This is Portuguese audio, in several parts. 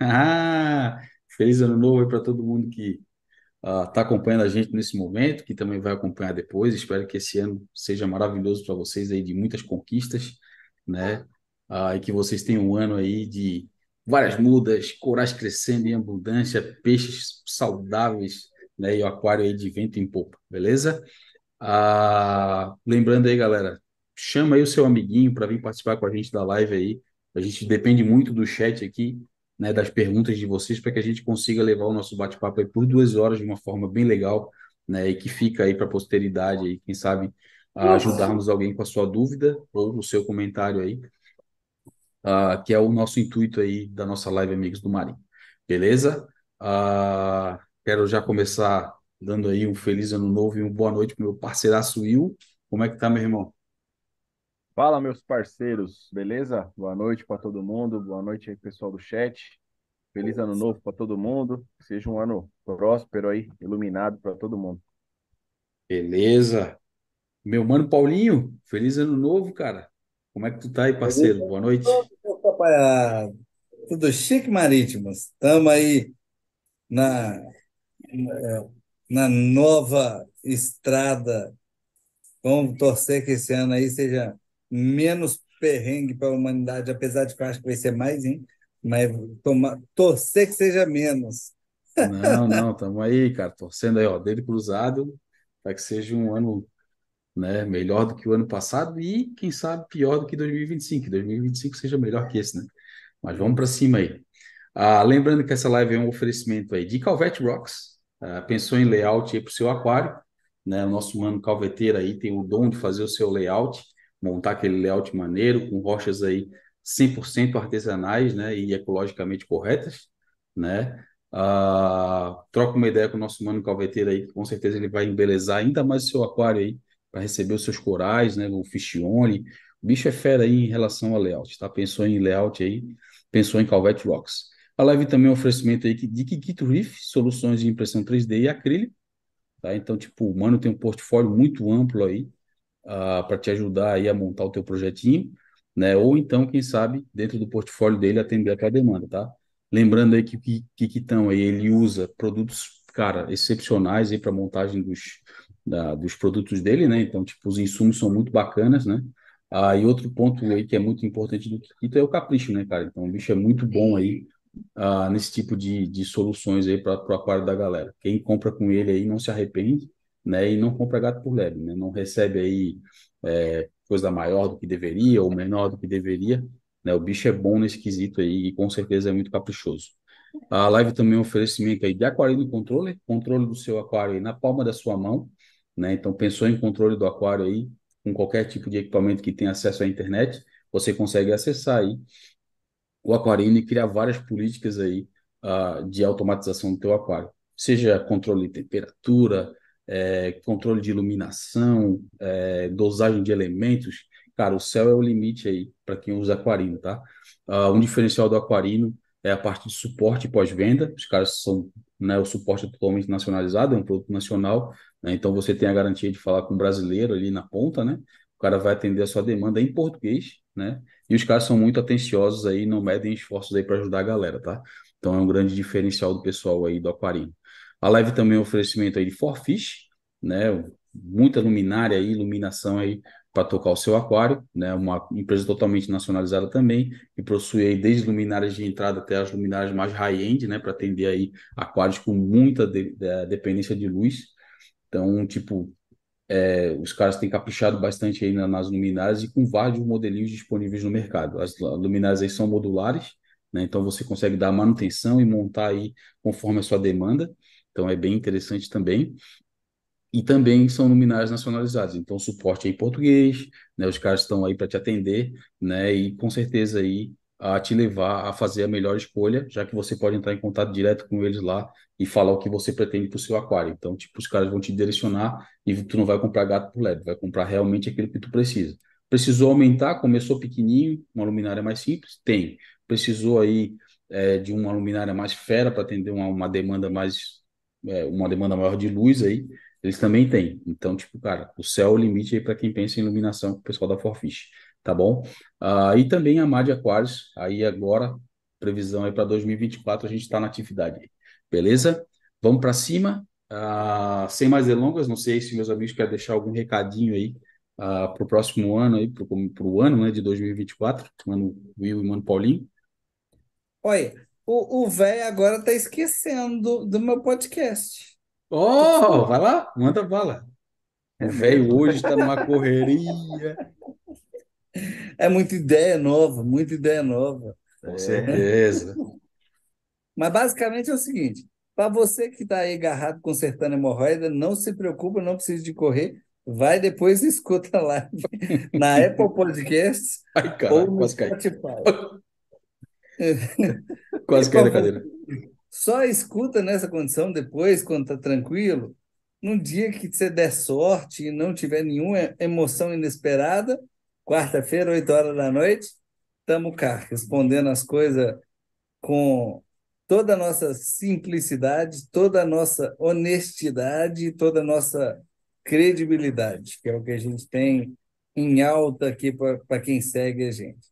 Ah, feliz ano novo aí para todo mundo que está acompanhando a gente nesse momento, que também vai acompanhar depois. Espero que esse ano seja maravilhoso para vocês aí, de muitas conquistas, né? Ah, e que vocês tenham um ano aí de várias mudas, corais crescendo em abundância, peixes saudáveis, né? E o aquário aí de vento em popa, beleza? Ah, lembrando aí, galera, chama aí o seu amiguinho para vir participar com a gente da live aí. A gente depende muito do chat aqui, né, das perguntas de vocês, para que a gente consiga levar o nosso bate-papo aí por duas horas de uma forma bem legal, né, e que fica aí para a posteridade aí, quem sabe ajudarmos alguém com a sua dúvida ou o seu comentário aí, uh, que é o nosso intuito aí da nossa live Amigos do Marinho. Beleza? Uh, quero já começar dando aí um feliz ano novo e uma boa noite para meu parceiraço Will. Como é que tá, meu irmão? Fala, meus parceiros, beleza? Boa noite para todo mundo, boa noite aí, pessoal do chat. Feliz ano novo para todo mundo. Seja um ano próspero aí, iluminado para todo mundo. Beleza. Meu mano Paulinho, feliz ano novo, cara. Como é que tu tá aí, parceiro? Boa noite. Papai, tudo chique, Marítimos. Estamos aí na, na nova estrada. Vamos torcer que esse ano aí seja menos perrengue para a humanidade, apesar de que eu acho que vai ser mais, hein? Mas toma, torcer que seja menos. Não, não, estamos aí, cara, torcendo aí, ó, dele cruzado, para que seja um ano né, melhor do que o ano passado e, quem sabe, pior do que 2025, que 2025 seja melhor que esse, né? Mas vamos para cima aí. Ah, lembrando que essa live é um oferecimento aí de Calvete Rocks, ah, pensou em layout para o seu aquário, né? O nosso mano calveteiro aí tem o dom de fazer o seu layout, montar aquele layout maneiro, com rochas aí 100% artesanais, né, e ecologicamente corretas, né? Ah, troca uma ideia com o nosso mano calveteiro aí, que com certeza ele vai embelezar ainda mais o seu aquário aí, para receber os seus corais, né, o fish only. O bicho é fera aí em relação ao layout, tá? Pensou em layout aí, pensou em Calvete Rocks. A live também é um oferecimento aí de Kikito Reef, soluções de impressão 3D e acrílico, tá? Então, tipo, o mano tem um portfólio muito amplo aí, uh, para te ajudar aí a montar o teu projetinho, né? Ou então, quem sabe, dentro do portfólio dele atender a tua demanda, tá? Lembrando aí que o Kikitão aí, ele usa produtos, cara, excepcionais aí para montagem dos, da, dos produtos dele, né? Então, tipo, os insumos são muito bacanas, né? Ah, e outro ponto aí que é muito importante do Kikito é o capricho, né, cara? Então, o bicho é muito bom aí ah, nesse tipo de, de soluções aí para o aquário da galera. Quem compra com ele aí não se arrepende, né? E não compra gato por lebre, né? Não recebe aí é, coisa maior do que deveria ou menor do que deveria, né? O bicho é bom nesse quesito aí e com certeza é muito caprichoso. A live também é um oferecimento aí de aquarino controle, controle do seu aquário aí na palma da sua mão, né? Então pensou em controle do aquário aí com qualquer tipo de equipamento que tenha acesso à internet, você consegue acessar aí o aquarino e criar várias políticas aí uh, de automatização do teu aquário, seja controle de temperatura, é, controle de iluminação, é, dosagem de elementos, cara, o céu é o limite aí para quem usa aquarino, tá? Uh, um diferencial do aquarino é a parte de suporte pós-venda, os caras são, né, o suporte é totalmente nacionalizado, é um produto nacional, né, então você tem a garantia de falar com um brasileiro ali na ponta, né? O cara vai atender a sua demanda em português, né? E os caras são muito atenciosos aí, não medem esforços aí para ajudar a galera, tá? Então é um grande diferencial do pessoal aí do aquarino. A live também é um oferecimento aí de Forfish, né? Muita luminária aí, iluminação aí para tocar o seu aquário, né? Uma empresa totalmente nacionalizada também, que possui aí desde luminárias de entrada até as luminárias mais high-end, né? Para atender aí aquários com muita de, de, dependência de luz. Então, tipo, é, os caras têm caprichado bastante aí nas luminárias e com vários modelinhos disponíveis no mercado. As luminárias aí são modulares, né? Então você consegue dar manutenção e montar aí conforme a sua demanda. Então é bem interessante também. E também são luminárias nacionalizadas, então suporte em português, né? Os caras estão aí para te atender, né? E com certeza aí a te levar a fazer a melhor escolha, já que você pode entrar em contato direto com eles lá e falar o que você pretende para o seu aquário. Então, tipo, os caras vão te direcionar e tu não vai comprar gato por lebre, vai comprar realmente aquilo que tu precisa. Precisou aumentar, começou pequenininho, uma luminária mais simples? Tem. Precisou aí é, de uma luminária mais fera para atender uma, uma demanda mais é, uma demanda maior de luz aí, eles também têm. Então, tipo, cara, o céu é o limite aí para quem pensa em iluminação, o pessoal da Forfish, tá bom? Uh, e também a Mad Aquarius, aí agora previsão aí para 2024, a gente está na atividade. Beleza? Vamos para cima. Uh, sem mais delongas, não sei se meus amigos querem deixar algum recadinho aí uh, para o próximo ano, aí, para o ano né, de 2024, ano Will e Mano Paulinho. Olha, o velho agora está esquecendo do, meu podcast. Oh, vai lá, manda bala. O velho hoje está numa correria. É muita ideia nova, muita ideia nova. Com certeza. Mas basicamente é o seguinte: para você que está aí agarrado consertando hemorroida, não se preocupa, não precisa de correr. Vai depois e escuta lá na Apple Podcasts Ai, ou no Spotify. Quase caiu da cadeira. Só escuta nessa condição depois, quando está tranquilo. Num dia que você der sorte e não tiver nenhuma emoção inesperada, quarta-feira, 8 horas da noite, estamos cá, respondendo as coisas com toda a nossa simplicidade, toda a nossa honestidade, toda a nossa credibilidade, que é o que a gente tem em alta aqui para quem segue a gente.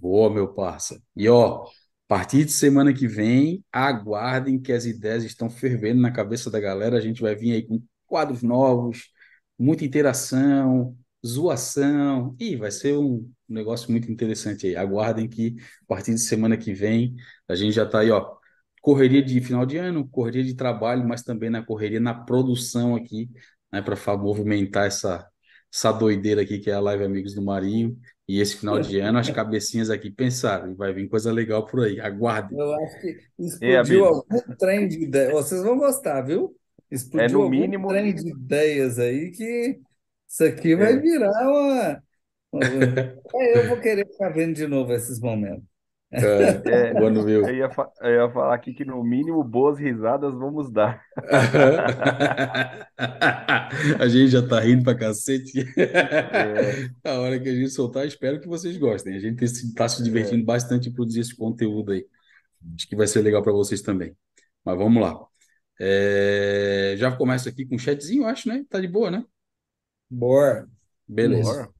Boa, meu parça. E ó, a partir de semana que vem, aguardem que as ideias estão fervendo na cabeça da galera. A gente vai vir aí com quadros novos, muita interação, zoação. e vai ser um negócio muito interessante aí. Aguardem que a partir de semana que vem a gente já está aí, ó. Correria de final de ano, correria de trabalho, mas também na correria na produção aqui, né, para movimentar essa, essa doideira aqui que é a Live Amigos do Marinho. E esse final de ano, as cabecinhas aqui pensaram, vai vir coisa legal por aí. Aguardem. Eu acho que explodiu algum trem de ideias. Vocês vão gostar, viu? Explodiu é no mínimo... trem de ideias aí que isso aqui vai é. virar uma. eu vou querer ficar vendo de novo esses momentos. É, quando viu. Eu ia, eu ia falar aqui que no mínimo boas risadas vamos dar. a gente já tá rindo pra cacete. É. A hora que a gente soltar, espero que vocês gostem. A gente está se divertindo é. bastante em produzir esse conteúdo aí. Acho que vai ser legal para vocês também. Mas vamos lá. É... Já começa aqui com um chatzinho, acho, né? Tá de boa, né? Boa. Beleza. Boa.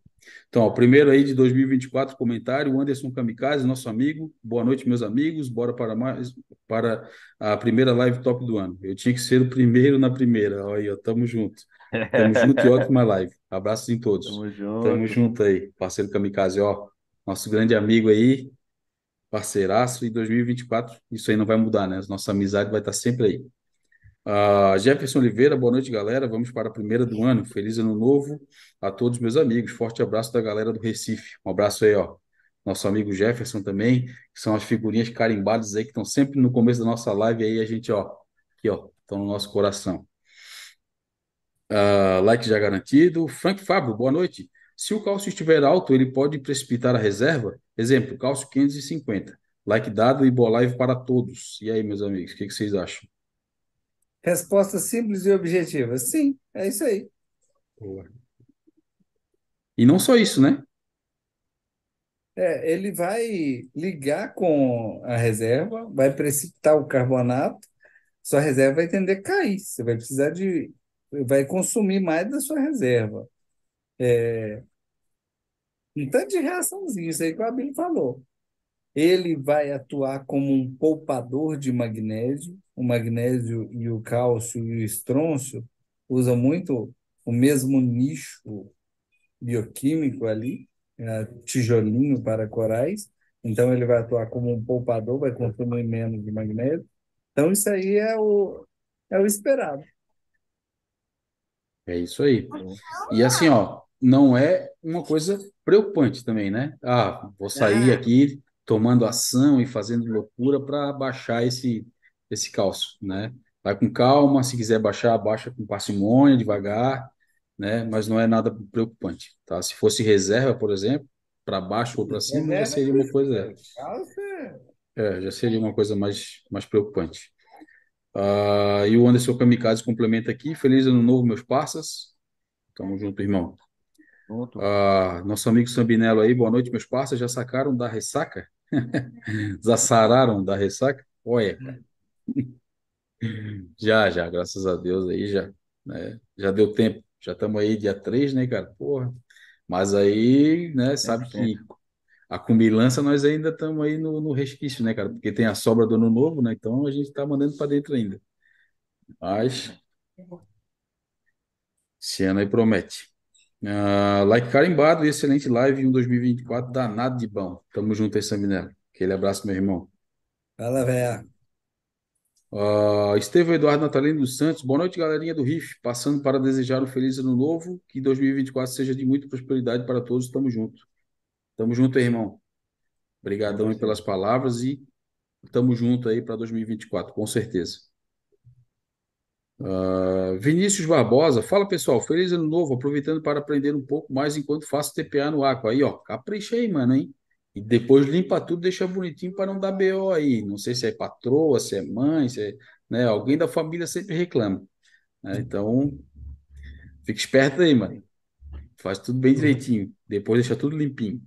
Então, ó, primeiro aí de 2024, comentário, Anderson Kamikaze, nosso amigo. Boa noite, meus amigos. Bora para mais para a primeira live top do ano. Eu tinha que ser o primeiro na primeira. Olha aí, ó, tamo junto. Tamo junto e ótima live. Abraços em todos. Tamo junto. Tamo junto aí, parceiro Kamikaze, ó. Nosso grande amigo aí, parceiraço. E 2024, isso aí não vai mudar, né? Nossa amizade vai estar sempre aí. Uh, Jefferson Oliveira, boa noite, galera. Vamos para a primeira do ano. Feliz ano novo a todos meus amigos. Forte abraço da galera do Recife. Um abraço aí, ó. Nosso amigo Jefferson também, que são as figurinhas carimbadas aí que estão sempre no começo da nossa live aí, a gente, ó, aqui, ó, estão no nosso coração. Uh, like já garantido. Frank Fábio, boa noite. Se o cálcio estiver alto, ele pode precipitar a reserva? Exemplo, cálcio 550. Like dado e boa live para todos. E aí, meus amigos, o que, que vocês acham? Resposta simples e objetiva. Sim, é isso aí. Boa. E não só isso, né? É, ele vai ligar com a reserva, vai precipitar o carbonato, sua reserva vai tender a cair. Você vai precisar de. vai consumir mais da sua reserva. É, um tanto de reaçãozinha, isso aí que o Abel falou. Ele vai atuar como um poupador de magnésio, o magnésio e o cálcio e o estrôncio usam muito o mesmo nicho bioquímico ali, é, tijolinho para corais. Então, ele vai atuar como um poupador, vai consumir menos de magnésio. Então, isso aí é o, é o esperado. É isso aí. E assim, ó, não é uma coisa preocupante também, né? Ah, vou sair é. aqui tomando ação e fazendo loucura para baixar esse esse cálcio, né? Vai com calma, se quiser baixar, baixa com parcimônia, devagar, né? Mas não é nada preocupante, tá? Se fosse reserva, por exemplo, para baixo ou para cima, já seria uma coisa. É, já seria uma coisa mais, mais preocupante. Uh, e o Anderson Kamikaze complementa aqui. Feliz ano novo, meus parças. Tamo junto, irmão. Uh, nosso amigo Sambinello aí, boa noite, meus parças. Já sacaram da ressaca? já sararam da ressaca? Olha, cara. Já, já, graças a Deus aí já, né? Já deu tempo. Já estamos aí dia 3, né, cara? Porra. Mas aí, né, sabe que a cumilança nós ainda estamos aí no, no resquício, né, cara? Porque tem a sobra do ano novo, né? Então a gente está mandando para dentro ainda. Mas esse ano aí promete. Uh, like carimbado, excelente live em um 2024, danado de bom. Tamo junto aí, Saminello. Aquele abraço, meu irmão. Fala, velho. Uh, Estevão Eduardo Natalino dos Santos, boa noite, galerinha do RIF. Passando para desejar um feliz ano novo, que 2024 seja de muita prosperidade para todos. Tamo junto. Tamo junto irmão. Obrigadão aí pelas palavras e tamo junto aí para 2024, com certeza. Uh, Vinícius Barbosa, fala pessoal, feliz ano novo, aproveitando para aprender um pouco mais enquanto faço TPA no Aqua. Aí, ó, capricha aí, mano, hein? E depois limpa tudo, deixa bonitinho para não dar BO aí. Não sei se é patroa, se é mãe, se é, né? Alguém da família sempre reclama. Né? Então, fica esperto aí, mano. Faz tudo bem direitinho. Depois deixa tudo limpinho.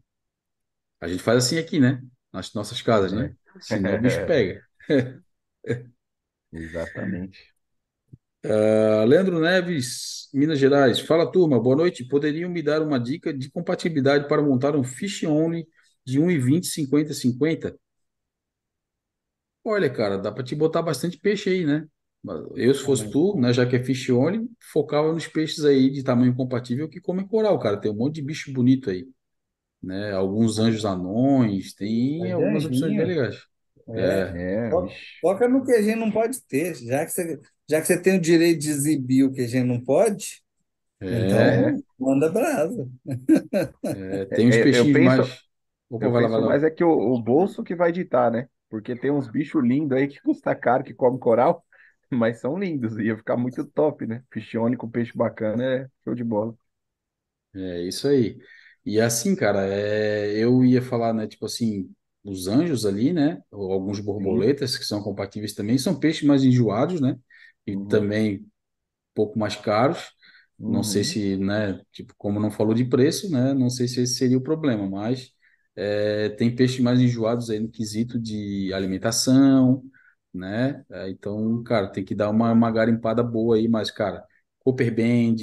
A gente faz assim aqui, né? Nas nossas casas, né? Senão o bicho pega. Exatamente. Uh, Leandro Neves, Minas Gerais. Fala, turma. Boa noite. Poderiam me dar uma dica de compatibilidade para montar um fish only de 1,20, 50, 50. Olha, cara, dá para te botar bastante peixe aí, né? Eu, se fosse tu, né, já que é fish only, focava nos peixes aí de tamanho compatível que comem coral, cara. Tem um monte de bicho bonito aí, né? Alguns anjos anões, tem Mas é algumas opções bem anjinho. legais. É, É, vixe. Foca no que a gente não pode ter. Já que você, já que você tem o direito de exibir o que a gente não pode, é, então manda brasa. é, tem uns É, eu peixinhos penso, mais. Opa, eu vai lá, penso vai lá. mais é que o, o bolso que vai ditar, né? Porque tem uns bichos lindos aí que custa caro, que come coral, mas são lindos. Ia ficar muito top, né? Fichione com peixe bacana é show de bola. É isso aí. E assim, cara, é, eu ia falar, né, tipo assim, os anjos ali, né, ou alguns Sim. borboletas que são compatíveis também, são peixes mais enjoados, né, e Uhum. também um pouco mais caros. Não sei Uhum. se, né, tipo, como não falou de preço, né, não sei se esse seria o problema, mas é, tem peixes mais enjoados aí no quesito de alimentação, né, É, então, cara, tem que dar uma, uma garimpada boa aí, mas, cara, Copper Band,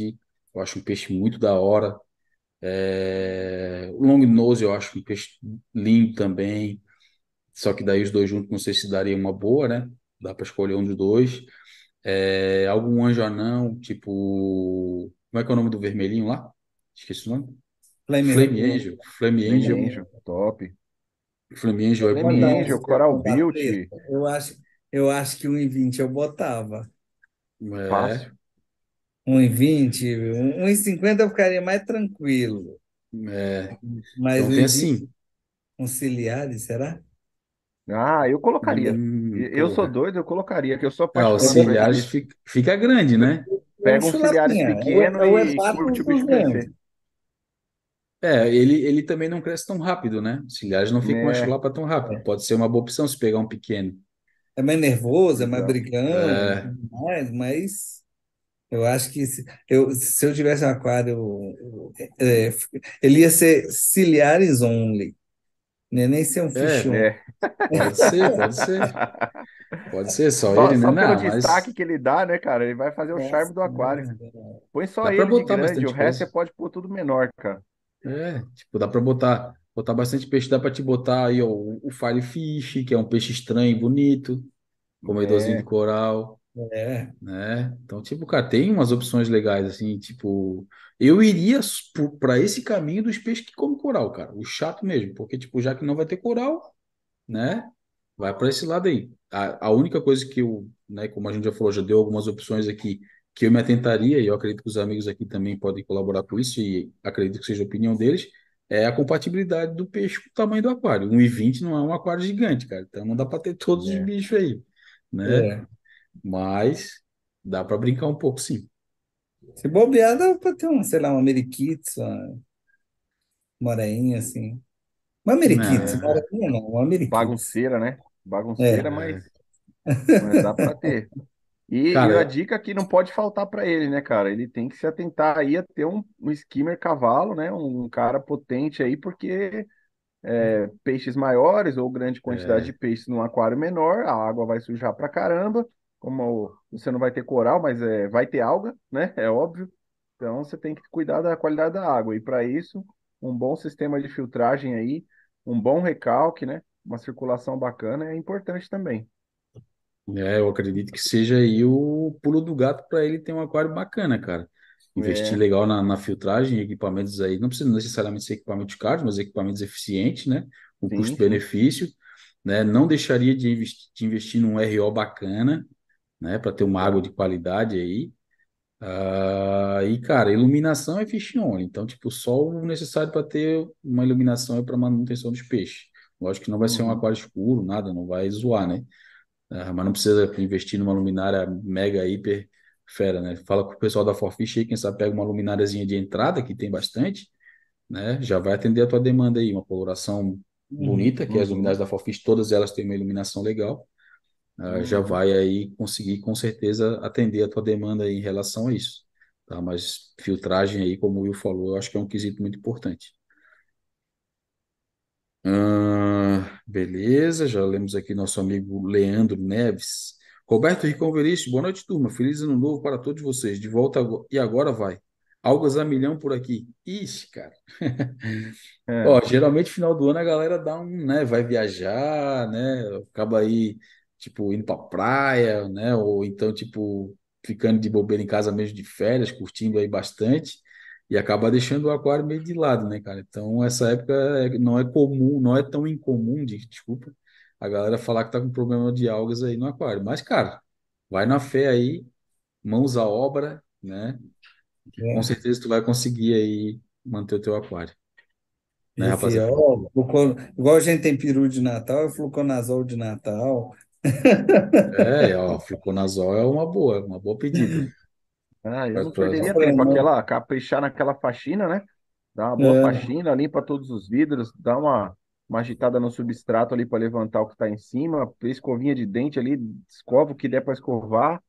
eu acho um peixe muito da hora. É, long nose eu acho um peixe lindo também, só que daí os dois juntos não sei se daria uma boa, né? Dá para escolher um dos dois. É, algum anjo anão, tipo. Como é que é o nome do vermelhinho lá? Esqueci o nome. Flame Flame Ring. Angel. Flame Flame Angel. Angel, top. Flame Angel é Flame bonito. Angel, Coral botar Beauty. Eu acho, eu acho que 1,20 eu botava. É, fácil. 1,20, 1,50 eu ficaria mais tranquilo. é. Mas Então tem 1,20 assim. com ciliares, será? Ah, eu colocaria. Hum, Eu sou porra. doido, eu colocaria, que eu sou Ah, os apaixonado bicho. fica, fica grande, né? É Pega um. É o, pequeno é o e curte o bicho 200. crescer. É, ele, ele também não cresce tão rápido, né? Os ciliares não ficam uma Né? chulapa tão rápido. Pode ser uma boa opção se pegar um pequeno. É mais nervoso, é mais Exato. brigão, É, tudo mais, mas eu acho que se eu, se eu tivesse um aquário, eu- é, ele ia ser ciliares only, não ia nem ser um é, fish on. É. pode ser, pode ser. Pode ser só Só, ele, né? só pelo Não, mas destaque que ele dá, né, cara? Ele vai fazer o charme do aquário. Põe só ele de grande, o resto coisa. você pode pôr tudo menor, cara. É, tipo, dá pra botar, botar bastante peixe. Dá pra te botar aí, ó, o, firefish, que é um peixe estranho e bonito, comedorzinho de É, coral, É, né? Então, tipo, cara, tem umas opções legais, assim, tipo, eu iria para esse caminho dos peixes que comem coral, cara, o chato mesmo, porque, tipo, já que não vai ter coral, né? Vai para esse lado aí. A, a única coisa que eu, né, como a gente já falou, já deu algumas opções aqui que eu me atentaria, e eu acredito que os amigos aqui também podem colaborar com isso, e acredito que seja a opinião deles, é a compatibilidade do peixe com o tamanho do aquário. 1,20 não é um aquário gigante, cara, então não dá para ter todos os é. bichos aí, né? é. Mas dá para brincar um pouco, sim. Se bobear, dá para ter um, sei lá, uma Ameriquites, uma morainha, assim. Uma Ameriquites, É, morainha não, uma. Bagunceira, né? Bagunceira, é. mas, mas dá pra ter. E, e a Cara, dica que não pode faltar pra ele, né, cara? Ele tem que se atentar aí a ter um, um skimmer cavalo, né? Um cara potente aí, porque é, peixes maiores ou grande quantidade de é, peixes num aquário menor, a água vai sujar pra caramba. Como você não vai ter coral, mas é, vai ter alga, né? É óbvio. Então você tem que cuidar da qualidade da água. E para isso, um bom sistema de filtragem aí um bom recalque, né? Uma circulação bacana é importante também. É, eu acredito que seja aí o pulo do gato para ele ter um aquário bacana, cara. Investir É, legal na, na filtragem, equipamentos aí, não precisa necessariamente ser equipamentos caros, mas equipamentos eficientes, né? Com sim, sim. custo-benefício, né? Não deixaria de investir, de investir num RO bacana, né? Para ter uma água de qualidade aí. Ah, e, cara, iluminação é fish on. Então, tipo, só o necessário para ter uma iluminação é para manutenção dos peixes. Lógico que não vai ser um Uhum, aquário escuro, nada, não vai zoar, né? Ah, mas não precisa investir numa luminária mega, hiper fera, né? Fala com o pessoal da Forfish aí, quem sabe pega uma lumináriazinha de entrada, que tem bastante, né? Já vai atender a tua demanda aí, uma coloração Uhum. bonita, que as luminárias uhum, da Forfish, todas elas têm uma iluminação legal. Ah, já uhum. vai aí conseguir com certeza atender a tua demanda aí em relação a isso, tá? Mas filtragem aí, como o Will falou, eu acho que é um quesito muito importante. Ah, beleza, já lemos aqui nosso amigo Leandro Neves. Roberto Ricão Veríssimo, boa noite, turma. Feliz ano novo para todos vocês. De volta ago- e agora vai. Algas a milhão por aqui. Ixi, cara. É, Ó, geralmente final do ano a galera dá um, né, vai viajar, né, acaba aí, tipo, indo pra praia, né, ou então, tipo, ficando de bobeira em casa mesmo de férias, curtindo aí bastante, e acaba deixando o aquário meio de lado, né, cara? Então, essa época é- não é comum, não é tão incomum, de- desculpa, a galera falar que tá com problema de algas aí no aquário. Mas, cara, vai na fé aí, mãos à obra, né, que com É. certeza tu vai conseguir aí manter o teu aquário, né, rapaziada? igual a gente tem peru de Natal, é fluconazol de Natal. É, ó, fluconazol é uma boa, uma boa pedida. ah, eu não perderia Compra tempo. não. Aquela, caprichar naquela faxina, né? Dá uma boa É, faxina, limpa todos os vidros, dá uma, uma agitada no substrato ali para levantar o que está em cima, escovinha de dente ali, escova o que der para escovar,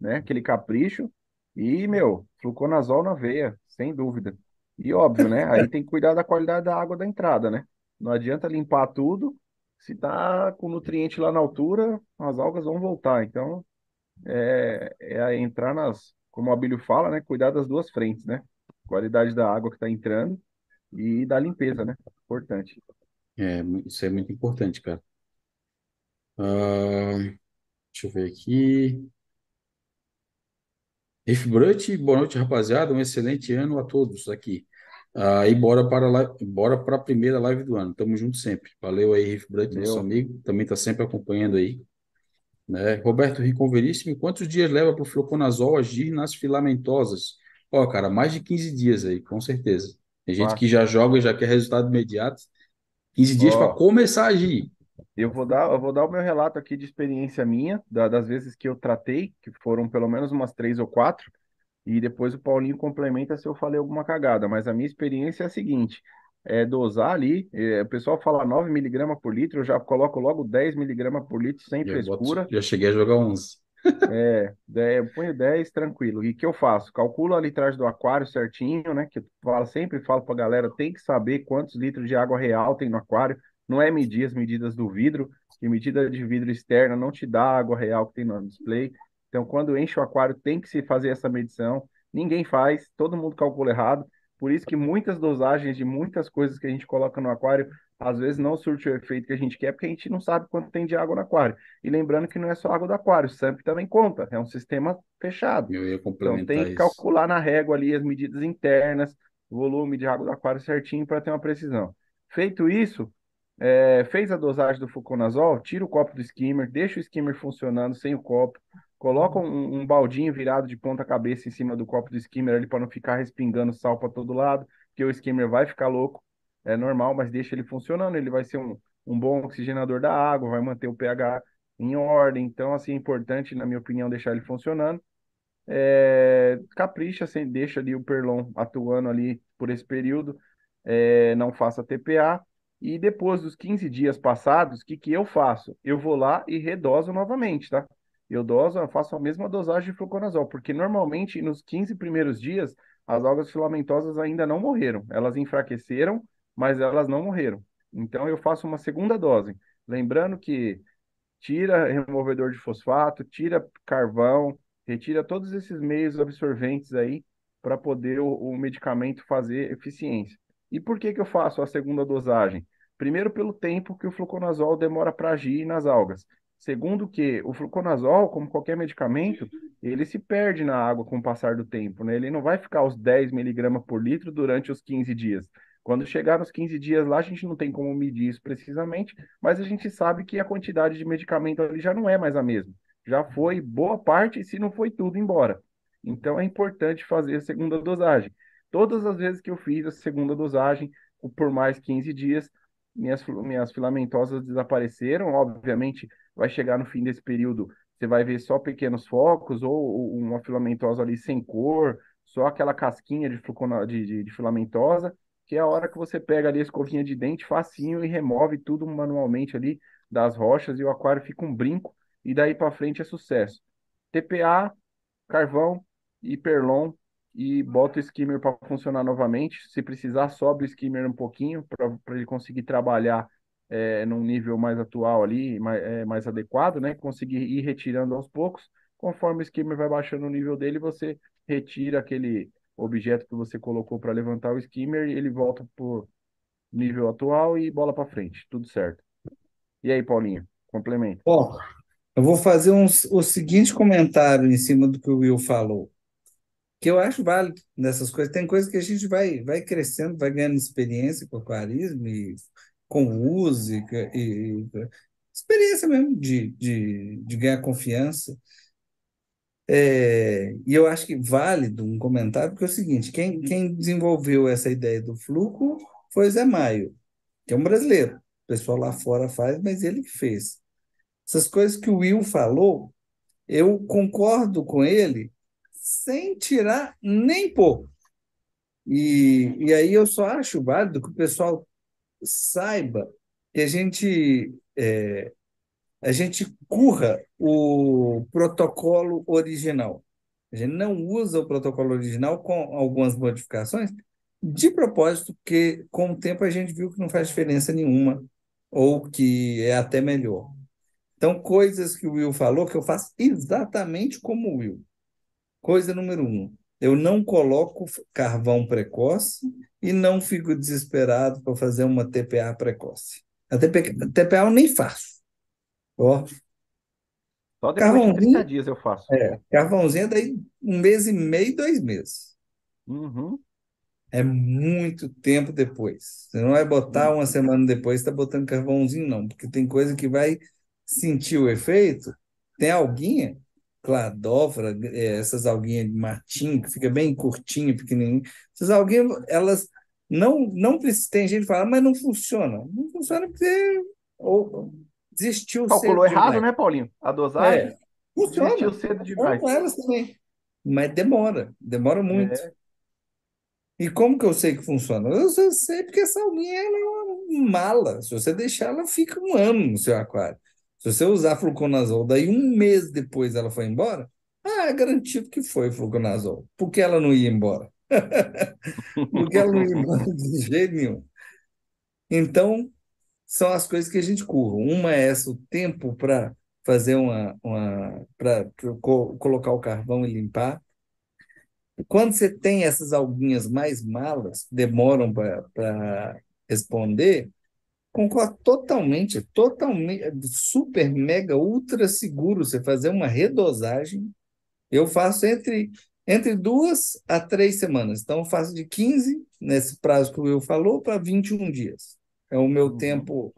né? Aquele capricho. E, meu, fluconazol na veia, sem dúvida. E óbvio, né? Aí tem que cuidar da qualidade da água da entrada, né? Não adianta limpar tudo, se tá com nutriente lá na altura, as algas vão voltar. Então, é, é entrar nas, como o Abílio fala, né? Cuidar das duas frentes, né? Qualidade da água que está entrando e da limpeza, né? Importante. é, isso é muito importante, cara. Ah, deixa eu ver aqui. Brut, boa noite, rapaziada. Um excelente ano a todos aqui. Ah, e bora para a live- bora para a primeira live do ano. Tamo junto sempre. Valeu aí, Riff Brut, nosso Meu, amigo. Também tá sempre acompanhando aí, né? Roberto Ricon Veríssimo, quantos dias leva para o fluconazol agir nas filamentosas? Ó, cara, mais de 15 dias aí, com certeza. Tem gente que fácil. já joga e já quer resultado imediato. 15 dias para começar a agir. eu vou dar, eu vou dar o meu relato aqui de experiência minha, da- das vezes que eu tratei, que foram pelo menos umas três ou quatro. E depois o Paulinho complementa se eu falei alguma cagada, mas a minha experiência é a seguinte: é dosar ali, é, o pessoal fala 9 miligramas por litro, eu já coloco logo 10 miligramas por litro sem boto, frescura. já cheguei a jogar 11. É, de- eu ponho 10 tranquilo. E o que eu faço? Calculo a litragem do aquário certinho, né? Que eu falo, sempre falo pra galera, tem que saber quantos litros de água real tem no aquário. Não é medir as medidas do vidro, que medida de vidro externa não te dá a água real que tem no display. Então, quando enche o aquário, tem que se fazer essa medição. Ninguém faz, todo mundo calcula errado. Por isso que muitas dosagens de muitas coisas que a gente coloca no aquário, às vezes não surte o efeito que a gente quer, porque a gente não sabe quanto tem de água no aquário. E lembrando que não é só água do aquário, o SAMP também conta, é um sistema fechado. Eu ia Então tem complementar que isso. calcular na régua ali as medidas internas, o volume de água do aquário certinho para ter uma precisão. Feito isso, é, fez a dosagem do fluconazol, tira o copo do skimmer, deixa o skimmer funcionando sem o copo, coloca um, um baldinho virado de ponta cabeça em cima do copo do skimmer ali para não ficar respingando sal para todo lado, porque o skimmer vai ficar louco, é normal, mas deixa ele funcionando, ele vai ser um, um bom oxigenador da água, vai manter o pH em ordem, então assim é importante, na minha opinião, deixar ele funcionando. É, capricha, assim, deixa ali o Perlon atuando ali por esse período, é, não faça TPA. E depois dos 15 dias passados, o que, que eu faço? Eu vou lá e redoso novamente, tá? Eu doso, eu faço a mesma dosagem de fluconazol, porque normalmente nos 15 primeiros dias as algas filamentosas ainda não morreram. Elas enfraqueceram, mas elas não morreram. Então eu faço uma segunda dose. Lembrando que tira removedor de fosfato, tira carvão, retira todos esses meios absorventes aí para poder o, o medicamento fazer eficiência. E por que que eu faço a segunda dosagem? Primeiro, pelo tempo que o fluconazol demora para agir nas algas. Segundo que o fluconazol, como qualquer medicamento, ele se perde na água com o passar do tempo, né? Ele não vai ficar os 10 miligramas por litro durante os 15 dias. Quando chegar nos 15 dias lá, a gente não tem como medir isso precisamente, mas a gente sabe que a quantidade de medicamento ali já não é mais a mesma. Já foi boa parte, se não foi tudo, embora. Então é importante fazer a segunda dosagem. Todas as vezes que eu fiz a segunda dosagem, por mais 15 dias, minhas, minhas filamentosas desapareceram. Obviamente, vai chegar no fim desse período, você vai ver só pequenos focos ou, ou uma filamentosa ali sem cor, só aquela casquinha de, de, de, de, filamentosa, que é a hora que você pega ali a escovinha de dente facinho e remove tudo manualmente ali das rochas e o aquário fica um brinco e daí para frente é sucesso. TPA, carvão e perlon e bota o skimmer para funcionar novamente. Se precisar, sobe o skimmer um pouquinho para ele conseguir trabalhar é, num nível mais atual ali, mais, é, mais adequado, né? Conseguir ir retirando aos poucos. Conforme o skimmer vai baixando o nível dele, você retira aquele objeto que você colocou para levantar o skimmer ele volta por nível atual e bola para frente. Tudo certo. E aí, Paulinho, complemento. Bom, eu vou fazer um, o seguinte comentário em cima do que o Will falou que eu acho válido nessas coisas. Tem coisas que a gente vai, vai crescendo, vai ganhando experiência com aquarismo e com música e, e experiência mesmo de, de, de ganhar confiança. É, e eu acho que válido um comentário, porque é o seguinte: quem, quem desenvolveu essa ideia do fluxo foi o Zé Maio, que é um brasileiro. O pessoal lá fora faz, mas ele que fez. Essas coisas que o Will falou, eu concordo com ele sem tirar nem pôr. E, e aí eu só acho válido que o pessoal saiba que a gente é, a gente curra o protocolo original. A gente não usa o protocolo original com algumas modificações, de propósito, porque com o tempo a gente viu que não faz diferença nenhuma, ou que é até melhor. Então, coisas que o Will falou que eu faço exatamente como o Will. Coisa número um, eu não coloco carvão precoce e não fico desesperado para fazer uma TPA precoce. A TPA, TPA eu nem faço. Ó. Só depois de 30 dias eu faço. É, carvãozinho é daí um mês e meio, dois meses. Uhum. É muito tempo depois. Você não vai botar uma semana depois, está botando carvãozinho, não, porque tem coisa que vai sentir o efeito. Tem alguinha cladófora, é, essas alguinhas de matinho, que fica bem curtinho, pequenininho. Essas alguinhas, elas não, não tem gente que fala, mas não funciona. Não funciona porque ou, desistiu Calculou cedo errado, demais. né, Paulinho? A dosagem é, funciona. desistiu cedo demais. Com elas também. Mas demora, demora muito. É. E como que eu sei que funciona? Eu sei porque essa alguinha é uma mala. Se você deixar, ela fica um ano no seu aquário. Se você usar fluconazol, daí um mês depois ela foi embora, ah, é garantido que foi fluconazol. Por que ela não ia embora? Porque ela não ia embora de jeito nenhum. Então, são as coisas que a gente curva. Uma é essa, o tempo para fazer uma. uma para colocar o carvão e limpar. Quando você tem essas alguinhas mais malas, demoram para responder, Concordo totalmente, totalmente, super, mega, ultra seguro você fazer uma redosagem. Eu faço entre, entre duas a três semanas. Então, eu faço de 15, nesse prazo que o Will falou, para 21 dias. É o meu tempo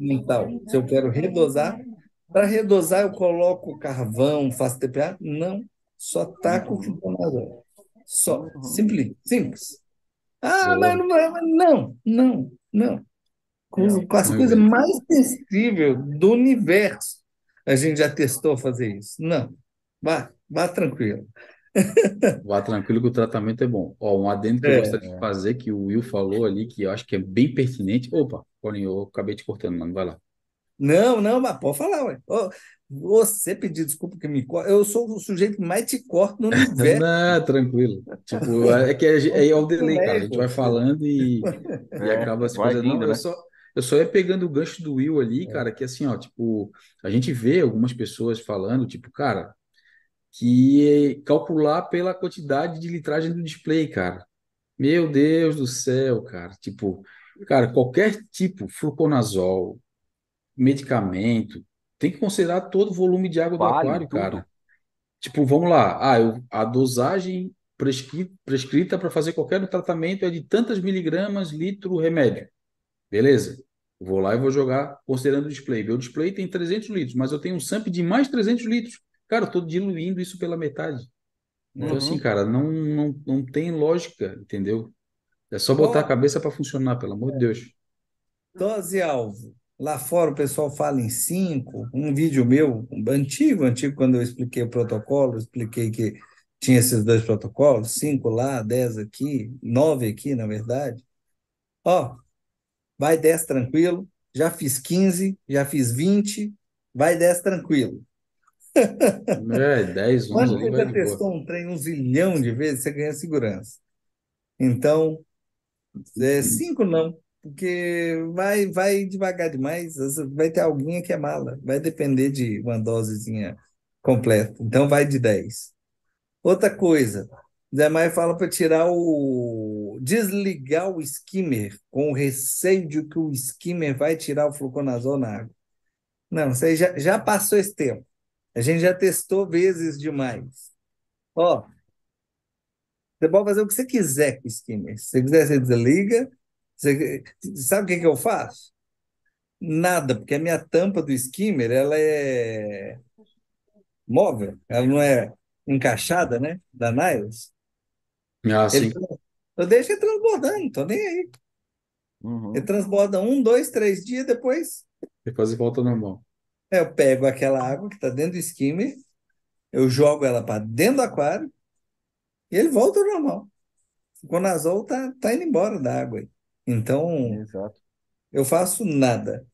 mental. Se eu quero redosar, para redosar eu coloco carvão, faço TPA? Não, só taco o funcionador. Só, simples, simples. Ah, mas não, não, não, não com, com as coisas mais sensíveis do universo. A gente já testou fazer isso. Não, vá, vá tranquilo. Vá tranquilo que o tratamento é bom. Ó, um adendo que é. eu gostaria de fazer, que o Will falou ali, que eu acho que é bem pertinente. Opa, Paulinho, eu acabei te cortando, mano, vai lá. Não, não, mas pode falar, ué. Você pedir desculpa que me corta, eu sou o sujeito que mais te corta no universo. não, tranquilo. Tipo, é que é, é o delay, cara. A gente vai falando e, e acaba as coisas. Não, né? eu só, eu só ia pegando o gancho do Will ali, é. cara, que assim, ó, tipo, a gente vê algumas pessoas falando, tipo, cara, que calcular pela quantidade de litragem do display, cara. Meu Deus do céu, cara. Tipo, Cara, qualquer tipo, fluconazol, medicamento, tem que considerar todo o volume de água do Vale aquário, tudo. cara. Tipo, vamos lá. Ah, eu- a dosagem prescri- prescrita para fazer qualquer tratamento é de tantas miligramas litro remédio. Beleza. Vou lá e vou jogar considerando o display. Meu display tem 300 litros, mas eu tenho um SAMP de mais 300 litros. Cara, eu estou diluindo isso pela metade. Então, Uhum. assim, cara, não, não, não tem lógica, entendeu? É só botar a cabeça para funcionar, pelo amor de Deus. dose-alvo. Lá fora o pessoal fala em 5. Um vídeo meu, antigo, antigo, quando eu expliquei o protocolo, expliquei que tinha esses dois protocolos, 5 lá, 10 aqui, 9 aqui, na verdade. Ó, vai 10 tranquilo, já fiz 15, já fiz 20, vai 10 tranquilo. É, 10, 11 Quando você já boa. testou um trem um zilhão de vezes, você ganha segurança. Então, é, cinco não, porque vai, vai devagar demais, vai ter alguém que é mala, vai depender de uma dosezinha completa. Então, vai de 10. Outra coisa, Zé Maia fala para tirar o. desligar o skimmer, com o receio de que o skimmer vai tirar o fluconazol na água. Não, aí já, já passou esse tempo. A gente já testou vezes demais. Ó, você pode fazer o que você quiser com o skimmer. Se você quiser, você desliga. Você- Sabe o que que eu faço? Nada, porque a minha tampa do skimmer, ela é móvel, ela não é encaixada, né? Da Niles. Ah, Ele, sim. eu deixo ele transbordando, tô nem aí. Uhum. Ele transborda um, dois, três dias, depois Depois volta ao normal. eu pego aquela água que está dentro do skimmer, eu jogo ela para dentro do aquário e ele volta ao normal. O conazol tá, tá indo embora da água. aí. Então, Exato. eu faço nada.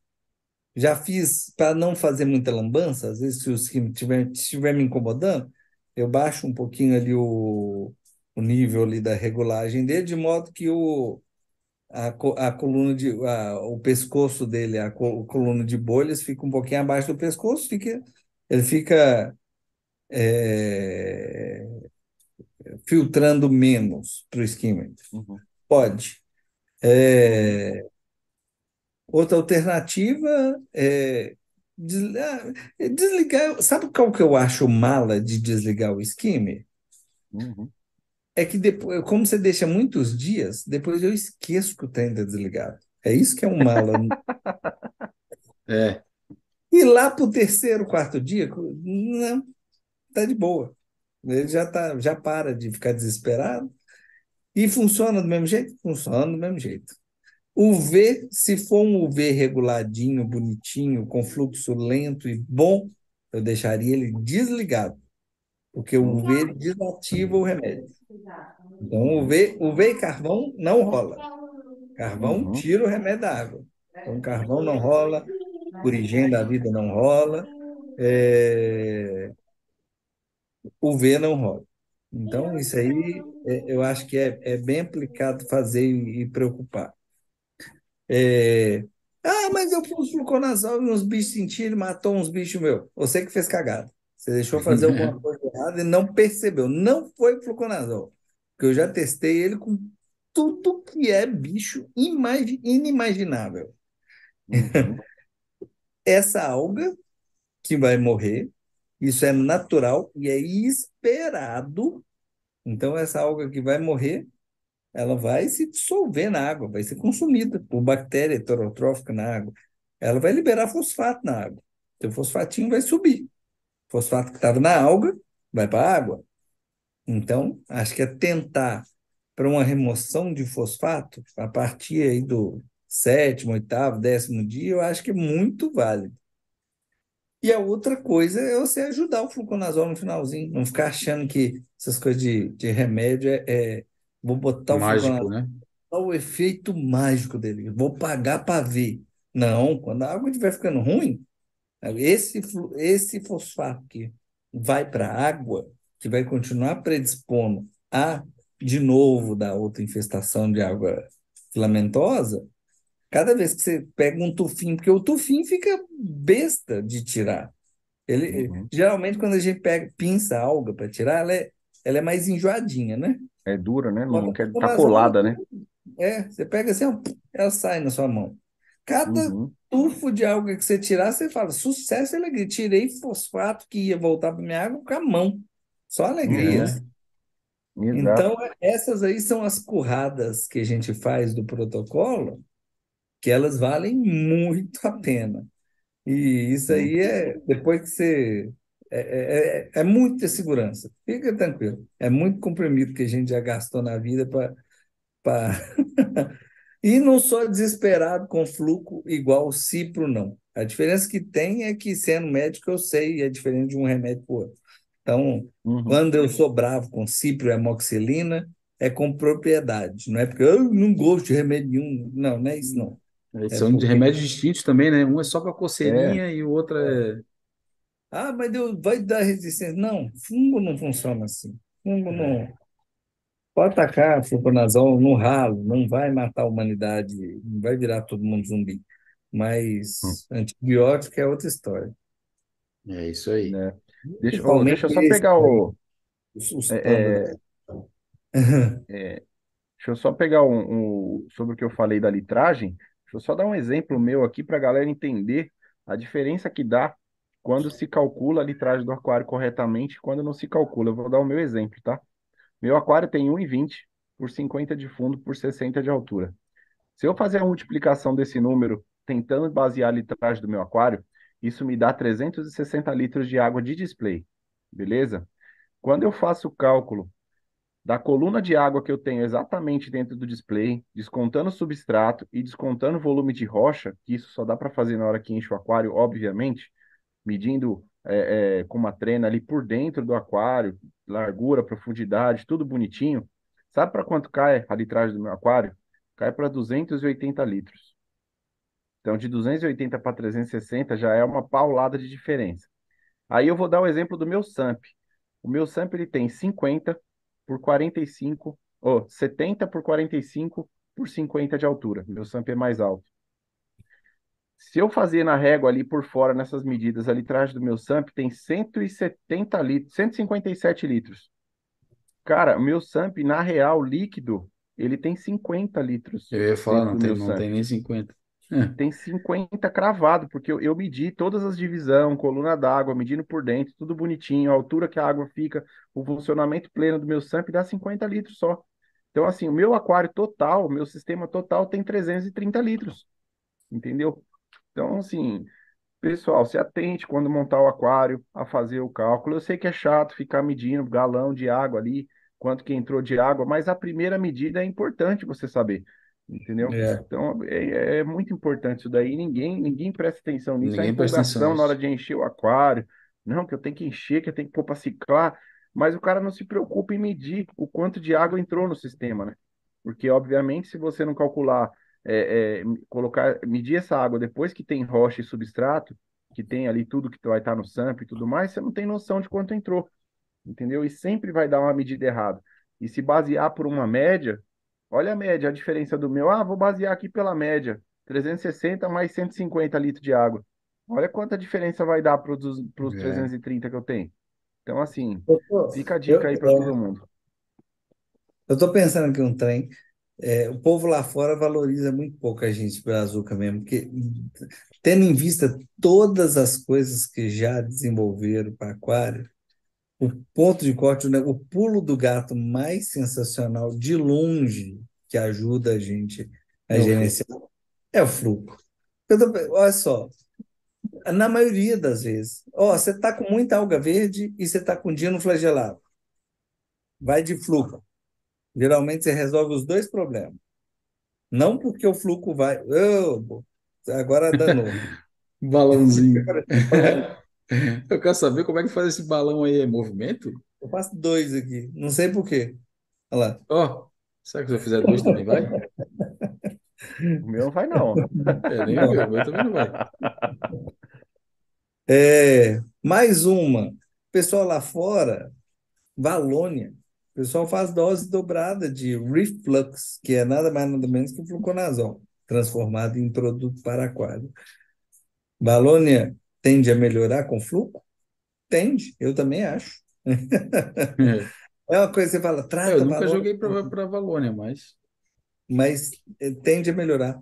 Já fiz para não fazer muita lambança, às vezes se o skimmer estiver me incomodando, eu baixo um pouquinho ali o, o nível ali da regulagem dele, de modo que o, a, a coluna de, a- o pescoço dele, a co- coluna de bolhas fica um pouquinho abaixo do pescoço, fica, ele fica é, filtrando menos para o skimmer. Uhum. Pode. É, outra alternativa é des- ah, é desligar. Sabe qual que eu acho mala de desligar o skimmer? Uhum. É que depois, como você deixa muitos dias, depois eu esqueço que o trem está desligado. É isso que é um mala. É, E lá para o terceiro, quarto dia, não, tá de boa. Ele já tá, já para de ficar desesperado. E funciona do mesmo jeito? Funciona do mesmo jeito. O V, se for um UV reguladinho, bonitinho, com fluxo lento e bom, eu deixaria ele desligado, porque o UV desativa o remédio. Então, o UV, UV e carvão não rola. Carvão Uhum. tira o remédio da água. Então, carvão não rola, purigem da vida não rola, é... UV não rola. Então, isso aí é, eu acho que é, é bem aplicado fazer e, e preocupar. É, Ah, mas eu pus fluconazol e uns bichos sentiram, matou uns bichos meu. Você que fez cagada. Você deixou fazer alguma coisa errada e não percebeu. Não foi fluconazol. Porque eu já testei ele com tudo que é bicho imagi- inimaginável. Uhum. Essa alga que vai morrer, isso é natural e é esperado. Então, essa alga que vai morrer, ela vai se dissolver na água, vai ser consumida por bactéria heterotrófica na água. Ela vai liberar fosfato na água. Então, o fosfatinho vai subir. Fosfato que estava na alga vai para a água. Então, acho que é tentar para uma remoção de fosfato a partir aí do sétimo, oitavo, décimo dia, eu acho que é muito válido. E a outra coisa é você ajudar o fluconazol no finalzinho, não ficar achando que essas coisas de, de remédio é, é vou botar o mágico, fluconazol né? o efeito mágico dele. Vou pagar para ver. Não, quando a água estiver ficando ruim, esse, esse fosfato que vai para a água, que vai continuar predispondo a, de novo, da outra infestação de água filamentosa, cada vez que você pega um tufim, porque o tufim fica besta de tirar. Ele, Uhum. Geralmente, quando a gente pega, pinça a alga para tirar, ela é, ela é mais enjoadinha, né? É dura, né? Não, não quer, tá colada, né? É, você pega assim, ela sai na sua mão. Cada Uhum. tufo de água que você tirar, você fala, sucesso e alegria. Tirei fosfato que ia voltar para minha água com a mão. Só alegria. Exato. Então, essas aí são as curradas que a gente faz do protocolo, que elas valem muito a pena. E isso aí é, depois que você. É, é, é é muita segurança. Fica tranquilo. É muito comprimido que a gente já gastou na vida para. E não sou desesperado com fluco igual o Cipro, não. A diferença que tem é que, sendo médico, eu sei, é diferente de um remédio para o outro. Então, Uhum. quando eu sou bravo com Cipro e amoxicilina, é com propriedade. Não é porque eu não gosto de remédio nenhum. Não, não é isso, não. eles É são de porque remédios distintos também, né? Um é só para É, coceirinha e o outro é. Ah, mas Deus vai dar resistência. Não, fungo não funciona assim. Fungo não. Pode tacar fluconazol no ralo, não vai matar a humanidade, não vai virar todo mundo zumbi. hum, Mas antibiótico é outra história. É isso aí. né? Deixa, Principalmente deixa eu só esse pegar o. os, os é, é, é, deixa eu só pegar um, um- sobre o que eu falei da litragem. Deixa eu só dar um exemplo meu aqui para a galera entender a diferença que dá quando se calcula a litragem do aquário corretamente e quando não se calcula. Eu vou dar o meu exemplo, tá? Meu aquário tem 1,20 por 50 de fundo por 60 de altura. Se eu fazer a multiplicação desse número tentando basear a litragem do meu aquário, isso me dá 360 litros de água de display, beleza? Quando eu faço o cálculo da coluna de água que eu tenho exatamente dentro do display, descontando o substrato e descontando o volume de rocha, que isso só dá para fazer na hora que enche o aquário, obviamente, medindo é, é, com uma trena ali por dentro do aquário, largura, profundidade, tudo bonitinho. Sabe para quanto cai a litragem do meu aquário? Cai para 280 litros. Então, de 280 para 360 já é uma paulada de diferença. Aí eu vou dar o exemplo do meu SAMP. O meu SAMP ele tem 50 por 45, ou 70 por 45 por 50 de altura. Meu SAMP é mais alto. Se eu fazer na régua ali por fora, nessas medidas, a litragem do meu SAMP tem 170 litros, 157 litros. Cara, o meu SAMP, na real, líquido, ele tem 50 litros Eu ia falar, não tem, não tem nem 50. Tem 50 cravado, porque eu, eu medi todas as divisões, coluna d'água, medindo por dentro, tudo bonitinho, a altura que a água fica, o funcionamento pleno do meu SAMP dá 50 litros só. Então, assim, o meu aquário total, o meu sistema total tem 330 litros, entendeu? Então, assim, pessoal, se atente quando montar o aquário a fazer o cálculo. Eu sei que é chato ficar medindo galão de água ali, quanto que entrou de água, mas a primeira medida é importante você saber, entendeu? É. Então, é, é muito importante isso daí. Ninguém, ninguém presta atenção nisso. A Ninguém presta atenção empolgação na hora de encher o aquário. Não, que eu tenho que encher, que eu tenho que pôr para ciclar. Mas o cara não se preocupa em medir o quanto de água entrou no sistema, né? Porque, obviamente, se você não calcular, é, é, colocar, medir essa água depois que tem rocha e substrato, que tem ali tudo que vai estar no SAMP e tudo mais, você não tem noção de quanto entrou, entendeu? E sempre vai dar uma medida errada. E se basear por uma média, olha a média, a diferença do meu. Ah, vou basear aqui pela média. 360 mais 150 litros de água. Olha quanta diferença vai dar para os É. 330 que eu tenho. Então, assim, Eu tô, fica a eu, dica aí para todo é, mundo. eu tô pensando aqui um trem. É, o povo lá fora valoriza muito pouco a gente brazuca mesmo, porque tendo em vista todas as coisas que já desenvolveram para aquário, o ponto de corte, o pulo do gato mais sensacional de longe que ajuda a gente a É o fluxo. gerenciar é o fluxo. Eu tô olha só, na maioria das vezes, ó, você está com muita alga verde e você está com dino flagelado. Vai de fluxo. Geralmente você resolve os dois problemas. Não porque o fluxo vai. Ô, agora danou. Balãozinho. Balão. Eu quero saber como é que faz esse balão aí, é movimento? Eu faço dois aqui. Não sei por quê. Olha lá. Ó, será que se eu fizer dois também vai? O meu não vai, não. É, nem o meu, o meu também não vai. É, mais uma. Pessoal lá fora, Valônia, pessoal faz dose dobrada de Reflux, que é nada mais nada menos que fluconazol, transformado em produto para aquário. Valônia tende a melhorar com fluco? Tende, eu também acho. É. É uma coisa que você fala, É, trata eu nunca Valônia. joguei pra Valônia, mas mas eh, tende a melhorar.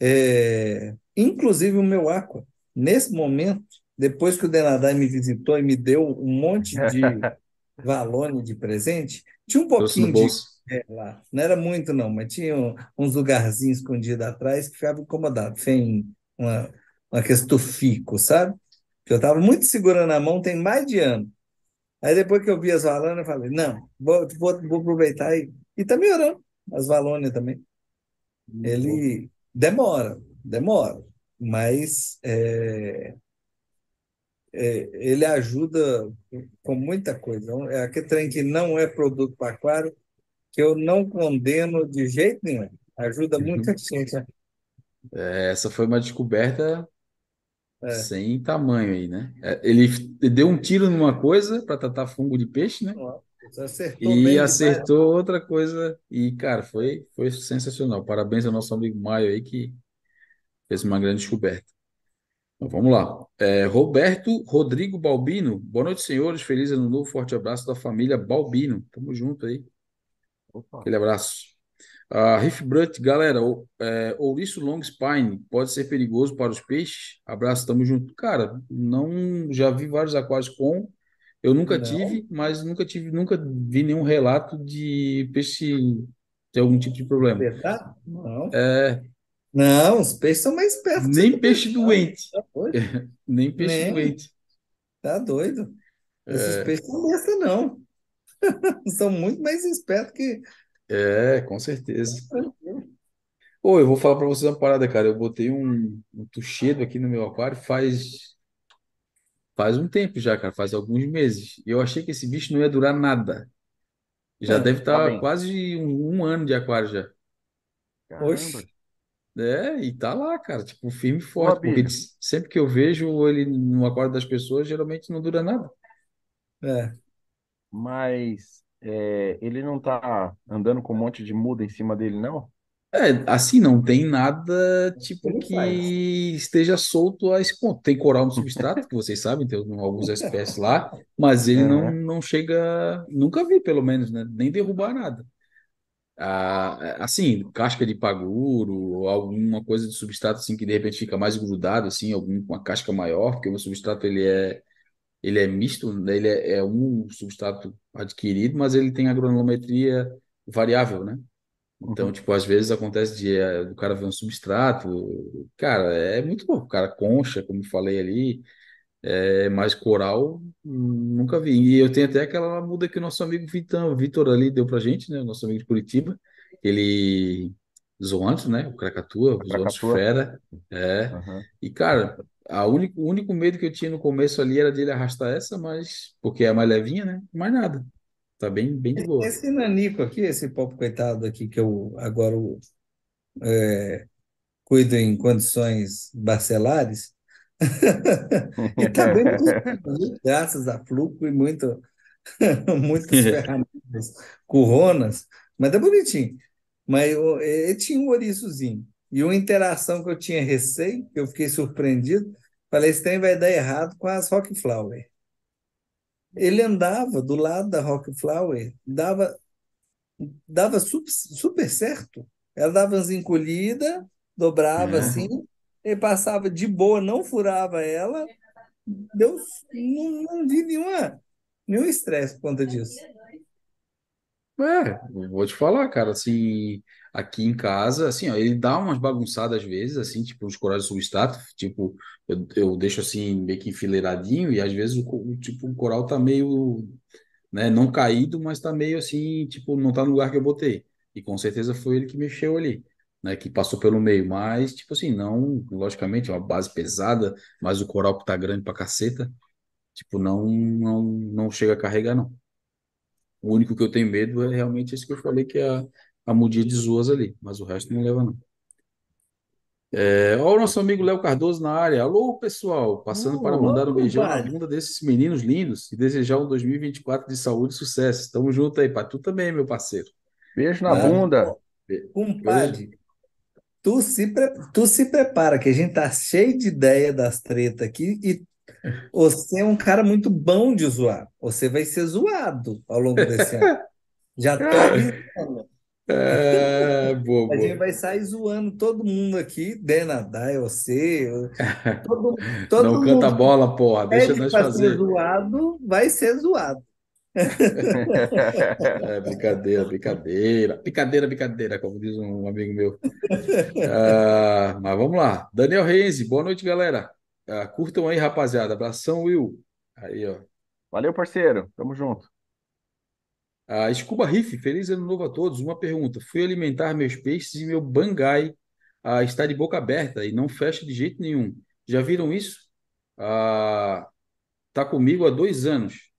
É, inclusive o meu aqua, nesse momento, depois que o Denadai me visitou e me deu um monte de valone de presente, tinha um pouquinho de é, lá. Não era muito, não, mas tinha um- uns lugarzinhos escondidos atrás que ficava incomodado. Tem uma, uma questão fico, sabe? Que eu estava muito segurando a mão tem mais de ano. Aí depois que eu vi as valonas, eu falei, não, vou, vou, vou aproveitar e e tá melhorando as valônias também. Ele demora, demora, mas é, ele ajuda com muita coisa. É aquele trem que não é produto para aquário, que eu não condeno de jeito nenhum. Ajuda muita gente. né? É, Essa foi uma descoberta É. sem tamanho aí, né? É, Ele deu um tiro numa coisa para tratar fungo de peixe, né? Acertou E acertou outra coisa. E, cara, foi, foi sensacional. Parabéns ao nosso amigo Maio aí que fez uma grande descoberta. Então, vamos lá. É, Roberto Rodrigo Balbino. Boa noite, senhores. Feliz ano novo. Forte abraço da família Balbino. Tamo junto aí. Opa. Aquele abraço. Ah, Riff Brut, galera, o, é, ouriço long spine pode ser perigoso para os peixes? Abraço, tamo junto. Cara, não, já vi vários aquários com, eu nunca Não, tive, mas nunca tive, nunca vi nenhum relato de peixe ter algum tipo de problema. Não. É, Não, os peixes são mais espertos nem peixe doente, Tá doido? nem peixe Nem. doente. Tá doido. Esses É, peixes não besta, não. São muito mais espertos que. é, com certeza. Ô, eu vou falar para vocês uma parada, cara. Eu botei um, um tuchedo aqui no meu aquário faz Faz um tempo já, cara, faz alguns meses. E eu achei que esse bicho não ia durar nada. Já É. deve Tá estar bem. quase um, um ano de aquário já. Oxe. É, e tá lá, cara, tipo, firme e forte, porque sempre que eu vejo ele no aquário das pessoas, geralmente não dura nada. É. mas é, ele não tá andando com um monte de muda em cima dele, não? É, assim, não tem nada, tipo, Ele faz. que esteja solto a esse ponto. Tem coral no substrato, que vocês sabem, tem algumas espécies lá, mas ele não, Aham. não chega, nunca vi, pelo menos, né? Nem derrubar nada. Ah, assim, casca de paguro, ou alguma coisa de substrato assim que de repente fica mais grudado assim, algum com a casca maior, porque o substrato ele é ele é misto, né? Ele é, é um substrato adquirido, mas ele tem a granulometria variável, né? Então, Uhum. tipo, às vezes acontece de eh, o cara ver um substrato, cara, é muito bom, o cara concha, como falei ali, é, mas coral nunca vi. E eu tenho até aquela muda que o nosso amigo Vitor, Vitor ali deu pra gente, né? Nosso amigo de Curitiba. Ele zoantes, né? O Krakatoa, Krakatoa. fera. É. Aham. E, cara, a único, o único medo que eu tinha no começo ali era dele arrastar essa, mas porque é mais levinha, né? Mais nada. Tá bem, bem de boa. Esse nanico aqui, esse pobre coitado aqui, que eu agora é, cuido em condições barcelares, e tá bem viu? graças a Fluco e muito, muitas ferramentas curronas, mas tá bonitinho. Mas eu- ele tinha um ouriçozinho. E uma interação que eu tinha receio, que eu fiquei surpreendido, falei, esse trem vai dar errado com as Rock Flower. Ele andava do lado da Rock Flower, dava, dava super, super certo. Ela dava as encolhidas, dobrava É. assim, e passava de boa, não furava ela, deu, não, não vi nenhuma, nenhum estresse por conta disso. É, vou te falar, cara, assim, aqui em casa, assim, ó, ele dá umas bagunçadas às vezes, assim, tipo, os corais substrato, tipo, eu, eu deixo assim, meio que enfileiradinho, e às vezes o tipo, o coral tá meio, né, não caído, mas tá meio assim, tipo, não tá no lugar que eu botei, e com certeza foi ele que mexeu ali, né, que passou pelo meio, mas, tipo assim, não, logicamente, é uma base pesada, mas o coral que tá grande pra caceta, tipo, não, não, não chega a carregar, não. O único que eu tenho medo é realmente esse que eu falei, que é a, a mudinha de zoas ali, mas o resto não leva, não. É, ó, o nosso amigo Léo Cardoso na área. Alô, pessoal, passando para mandar um beijão na bunda desses meninos lindos e desejar um 2024 de saúde e sucesso. Tamo junto aí, para tu também, meu parceiro. Beijo na Ah, bunda. Compadre, tu se, pre- tu se prepara, que a gente tá cheio de ideia das tretas aqui e você é um cara muito bom de zoar. Você vai ser zoado ao longo desse ano. Já tô avisando. É, boa, A gente boa. vai sair zoando todo mundo aqui, Denadai, você, todo, Não todo canta mundo que bola, porra. Deixa nós para ser fazer. zoado, vai ser zoado. É, brincadeira, brincadeira. Brincadeira, brincadeira, como diz um amigo meu. Ah, mas vamos lá. Daniel Reis, boa noite, galera. Ah, curtam aí, rapaziada. Abração, Will. Aí, ó. Valeu, parceiro. Tamo junto. Ah, Scuba Riff, feliz ano novo a todos. Uma pergunta: fui alimentar meus peixes e meu bangai ah, está de boca aberta e não fecha de jeito nenhum. Já viram isso? Ah, tá comigo há dois anos.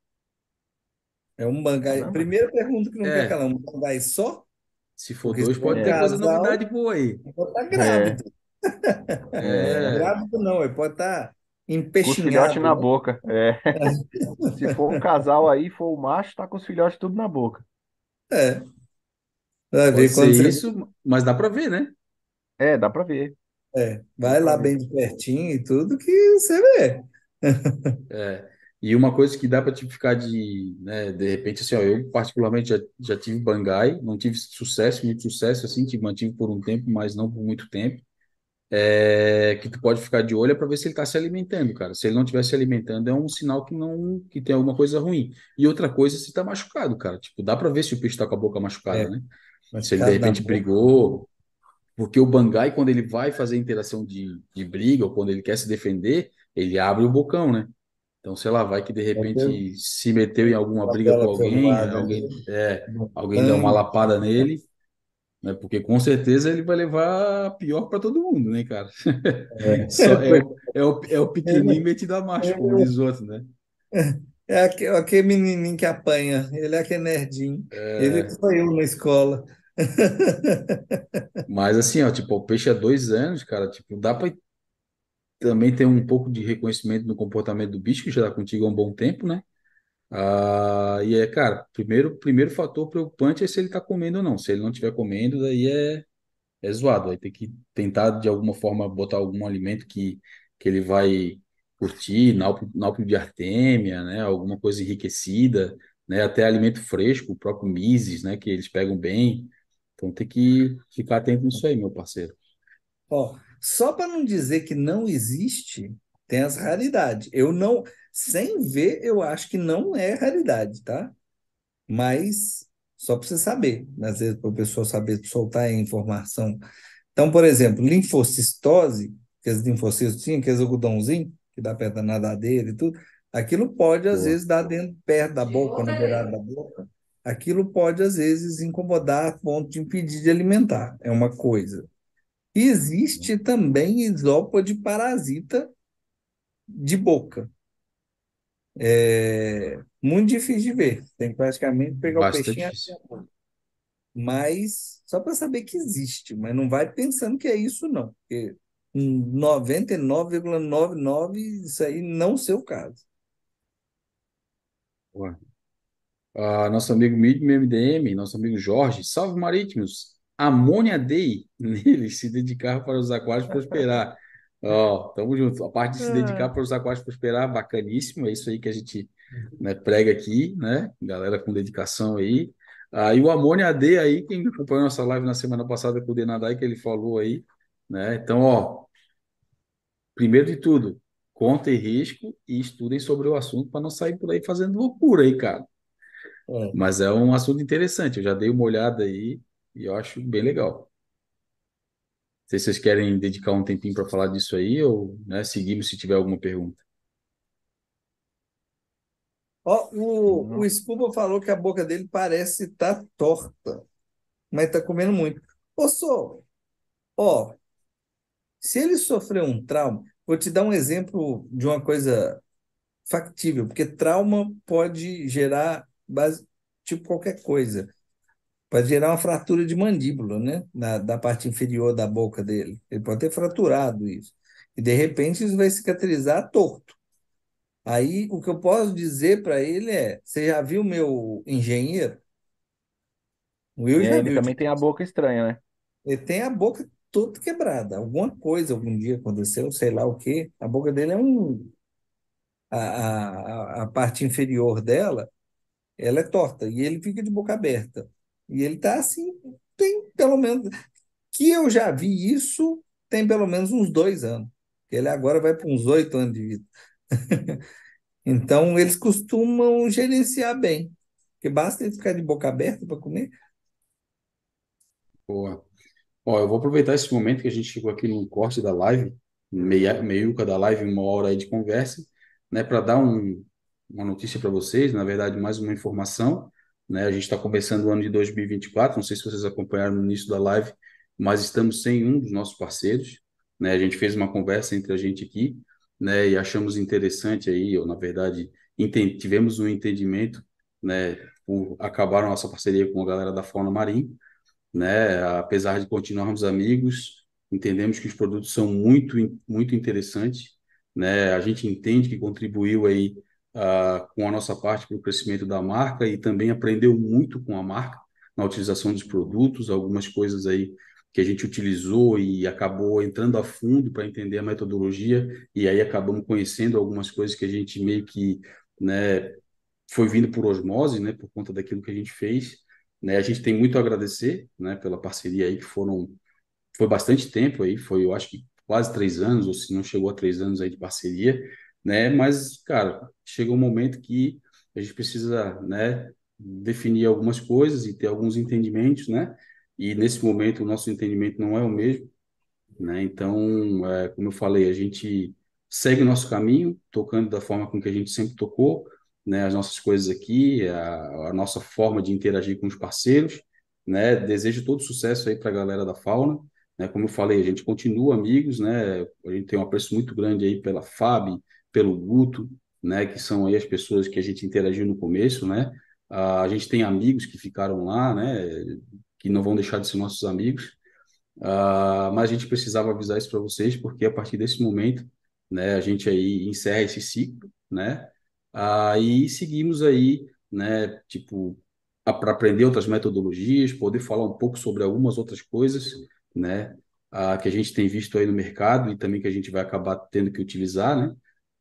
É um bangai. Caramba. Primeira pergunta que não quer É, calar, um bangai só? se for Porque dois, pode É, ter coisa casal, novidade boa aí. pode estar é, grávido. é. É, Grávido não, ele pode estar Com os filhotes empechinhado, na boca. É. Se for um casal aí, for o macho, tá com os filhotes tudo na boca. É, vai pode ver ser quando você isso, mas dá para ver, né? É, dá pra ver. é, vai lá bem de pertinho e tudo que você vê. É, e uma coisa que dá para tipificar de, né, de repente, assim, ó, eu particularmente já, já tive Bangai, não tive sucesso, muito sucesso, assim, tive, mantive por um tempo, mas não por muito tempo, é, que tu pode ficar de olho para ver se ele está se alimentando, cara. Se ele não estiver se alimentando, é um sinal que não, que tem alguma coisa ruim. E outra coisa, se está machucado, cara. Tipo, dá para ver se o peixe está com a boca machucada, É, né? Se ele de repente brigou, porque o Bangai, quando ele vai fazer interação de, de briga, ou quando ele quer se defender, ele abre o bocão, né? Então, sei lá, vai que de repente se meteu em alguma uma briga com alguém, selvagem alguém, é, alguém dá uma lapada nele, né? Porque com certeza ele vai levar pior para todo mundo, né, cara? Só é o, é o, é o pequenininho metido a macho, como diz o outro, né? É aque- aquele menininho que apanha, ele é aquele nerdinho. Ele que foi eu na escola. Mas assim, ó, tipo, o peixe há dois anos, cara, tipo, dá para também ter um pouco de reconhecimento no comportamento do bicho, que já tá contigo há um bom tempo, né? Ah, e é, cara, primeiro, primeiro fator preocupante é se ele tá comendo ou não. Se ele não estiver comendo, daí é, é zoado. Vai ter que tentar, de alguma forma, botar algum alimento que, que ele vai curtir, náuplico de artêmia, né? Alguma coisa enriquecida, né? Até alimento fresco, o próprio Mises, né? Que eles pegam bem. Então tem que ficar atento nisso aí, meu parceiro. Ó, só para não dizer que não existe, tem as raridades. Eu não, sem ver, eu acho que não é raridade, tá? Mas só para você saber, às vezes para o pessoal saber soltar a informação. Então, por exemplo, linfocistose, que as linfocitos tinham, aqueles algodãozinho, que dá perto da nadadeira e tudo, aquilo pode, às Boa. vezes, dar dentro, perto da boca, na beirada da boca. Aquilo pode, às vezes, incomodar a ponto de impedir de alimentar. É uma coisa. Existe também isópode parasita de boca. É muito difícil de ver. Tem que praticamente pegar o Bastante peixinho difícil. mas só para saber que existe, mas não vai pensando que é isso, não. Porque em 99,99 isso aí não ser o caso. Boa. Ah, nosso amigo MDM, nosso amigo Jorge, salve marítimos, Amônia Day, neles se dedicar para os aquários prosperar. Ó, tamo junto. A parte de se dedicar para os aquários prosperar, bacaníssimo, é isso aí que a gente, né, prega aqui, né? Galera com dedicação aí. Aí o Amônia Day aí, quem acompanhou nossa live na semana passada com o Denadai, que ele falou aí, né? Então, ó, primeiro de tudo, contem risco e estudem sobre o assunto para não sair por aí fazendo loucura aí, cara. É. Mas é um assunto interessante. Eu já dei uma olhada aí e eu acho bem legal. Não sei se vocês querem dedicar um tempinho para falar disso aí ou, né, seguimos se tiver alguma pergunta. Ó, o, Uhum. o Scuba falou que a boca dele parece estar torta, mas está comendo muito. Ô, só, ó, se ele sofreu um trauma, vou te dar um exemplo de uma coisa factível, porque trauma pode gerar base, tipo qualquer coisa. Pode gerar uma fratura de mandíbula, né? Na, da parte inferior da boca dele. Ele pode ter fraturado isso. E de repente isso vai cicatrizar torto. Aí o que eu posso dizer para ele é: você já viu meu engenheiro? O Will É, já ele viu. também tem a boca estranha, né? Ele tem a boca toda quebrada. Alguma coisa algum dia aconteceu, sei lá o quê. A boca dele é um. A, a, a parte inferior dela, ela é torta. E ele fica de boca aberta. E ele tá assim, tem pelo menos. Que eu já vi isso tem pelo menos uns dois anos. Ele agora vai para uns oito anos de vida. então, eles costumam gerenciar bem. Porque basta eles ficar de boca aberta para comer. Boa. Ó, eu vou aproveitar esse momento que a gente chegou aqui no corte da live, meia, meiuca da live, uma hora aí de conversa, né, para dar um, uma notícia para vocês, na verdade, mais uma informação, né, a gente está começando o ano de 2024, não sei se vocês acompanharam no início da live, mas estamos sem um dos nossos parceiros, né, a gente fez uma conversa entre a gente aqui, né, e achamos interessante aí, ou na verdade, tivemos um entendimento, né, por acabar a nossa parceria com a galera da Fauna Marinha, né? Apesar de continuarmos amigos, entendemos que os produtos são muito, muito interessantes, né? A gente entende que contribuiu aí uh, com a nossa parte para o crescimento da marca e também aprendeu muito com a marca na utilização dos produtos, algumas coisas aí que a gente utilizou e acabou entrando a fundo para entender a metodologia e aí acabamos conhecendo algumas coisas que a gente meio que, né, foi vindo por osmose, né, por conta daquilo que a gente fez né? A gente tem muito a agradecer, né, pela parceria aí que foram foi bastante tempo aí, foi eu acho que quase três anos ou se não chegou a três anos aí de parceria, né? Mas cara, chega um momento que a gente precisa, né, definir algumas coisas e ter alguns entendimentos, né? E nesse momento o nosso entendimento não é o mesmo, né? Então, é, como eu falei, a gente segue o nosso caminho, tocando da forma com que a gente sempre tocou, né, as nossas coisas aqui, a, a, nossa forma de interagir com os parceiros, né, desejo todo sucesso aí para a galera da Fauna, né, como eu falei, a gente continua amigos, né, a gente tem um apreço muito grande aí pela Fábio, pelo Guto, né, que são aí as pessoas que a gente interagiu no começo, né, a gente tem amigos que ficaram lá, né, que não vão deixar de ser nossos amigos, uh, mas a gente precisava avisar isso para vocês, porque a partir desse momento, né, a gente aí encerra esse ciclo, né, Aí seguimos aí, né, tipo, para aprender outras metodologias, poder falar um pouco sobre algumas outras coisas, né, ah, que a gente tem visto aí no mercado e também que a gente vai acabar tendo que utilizar, né,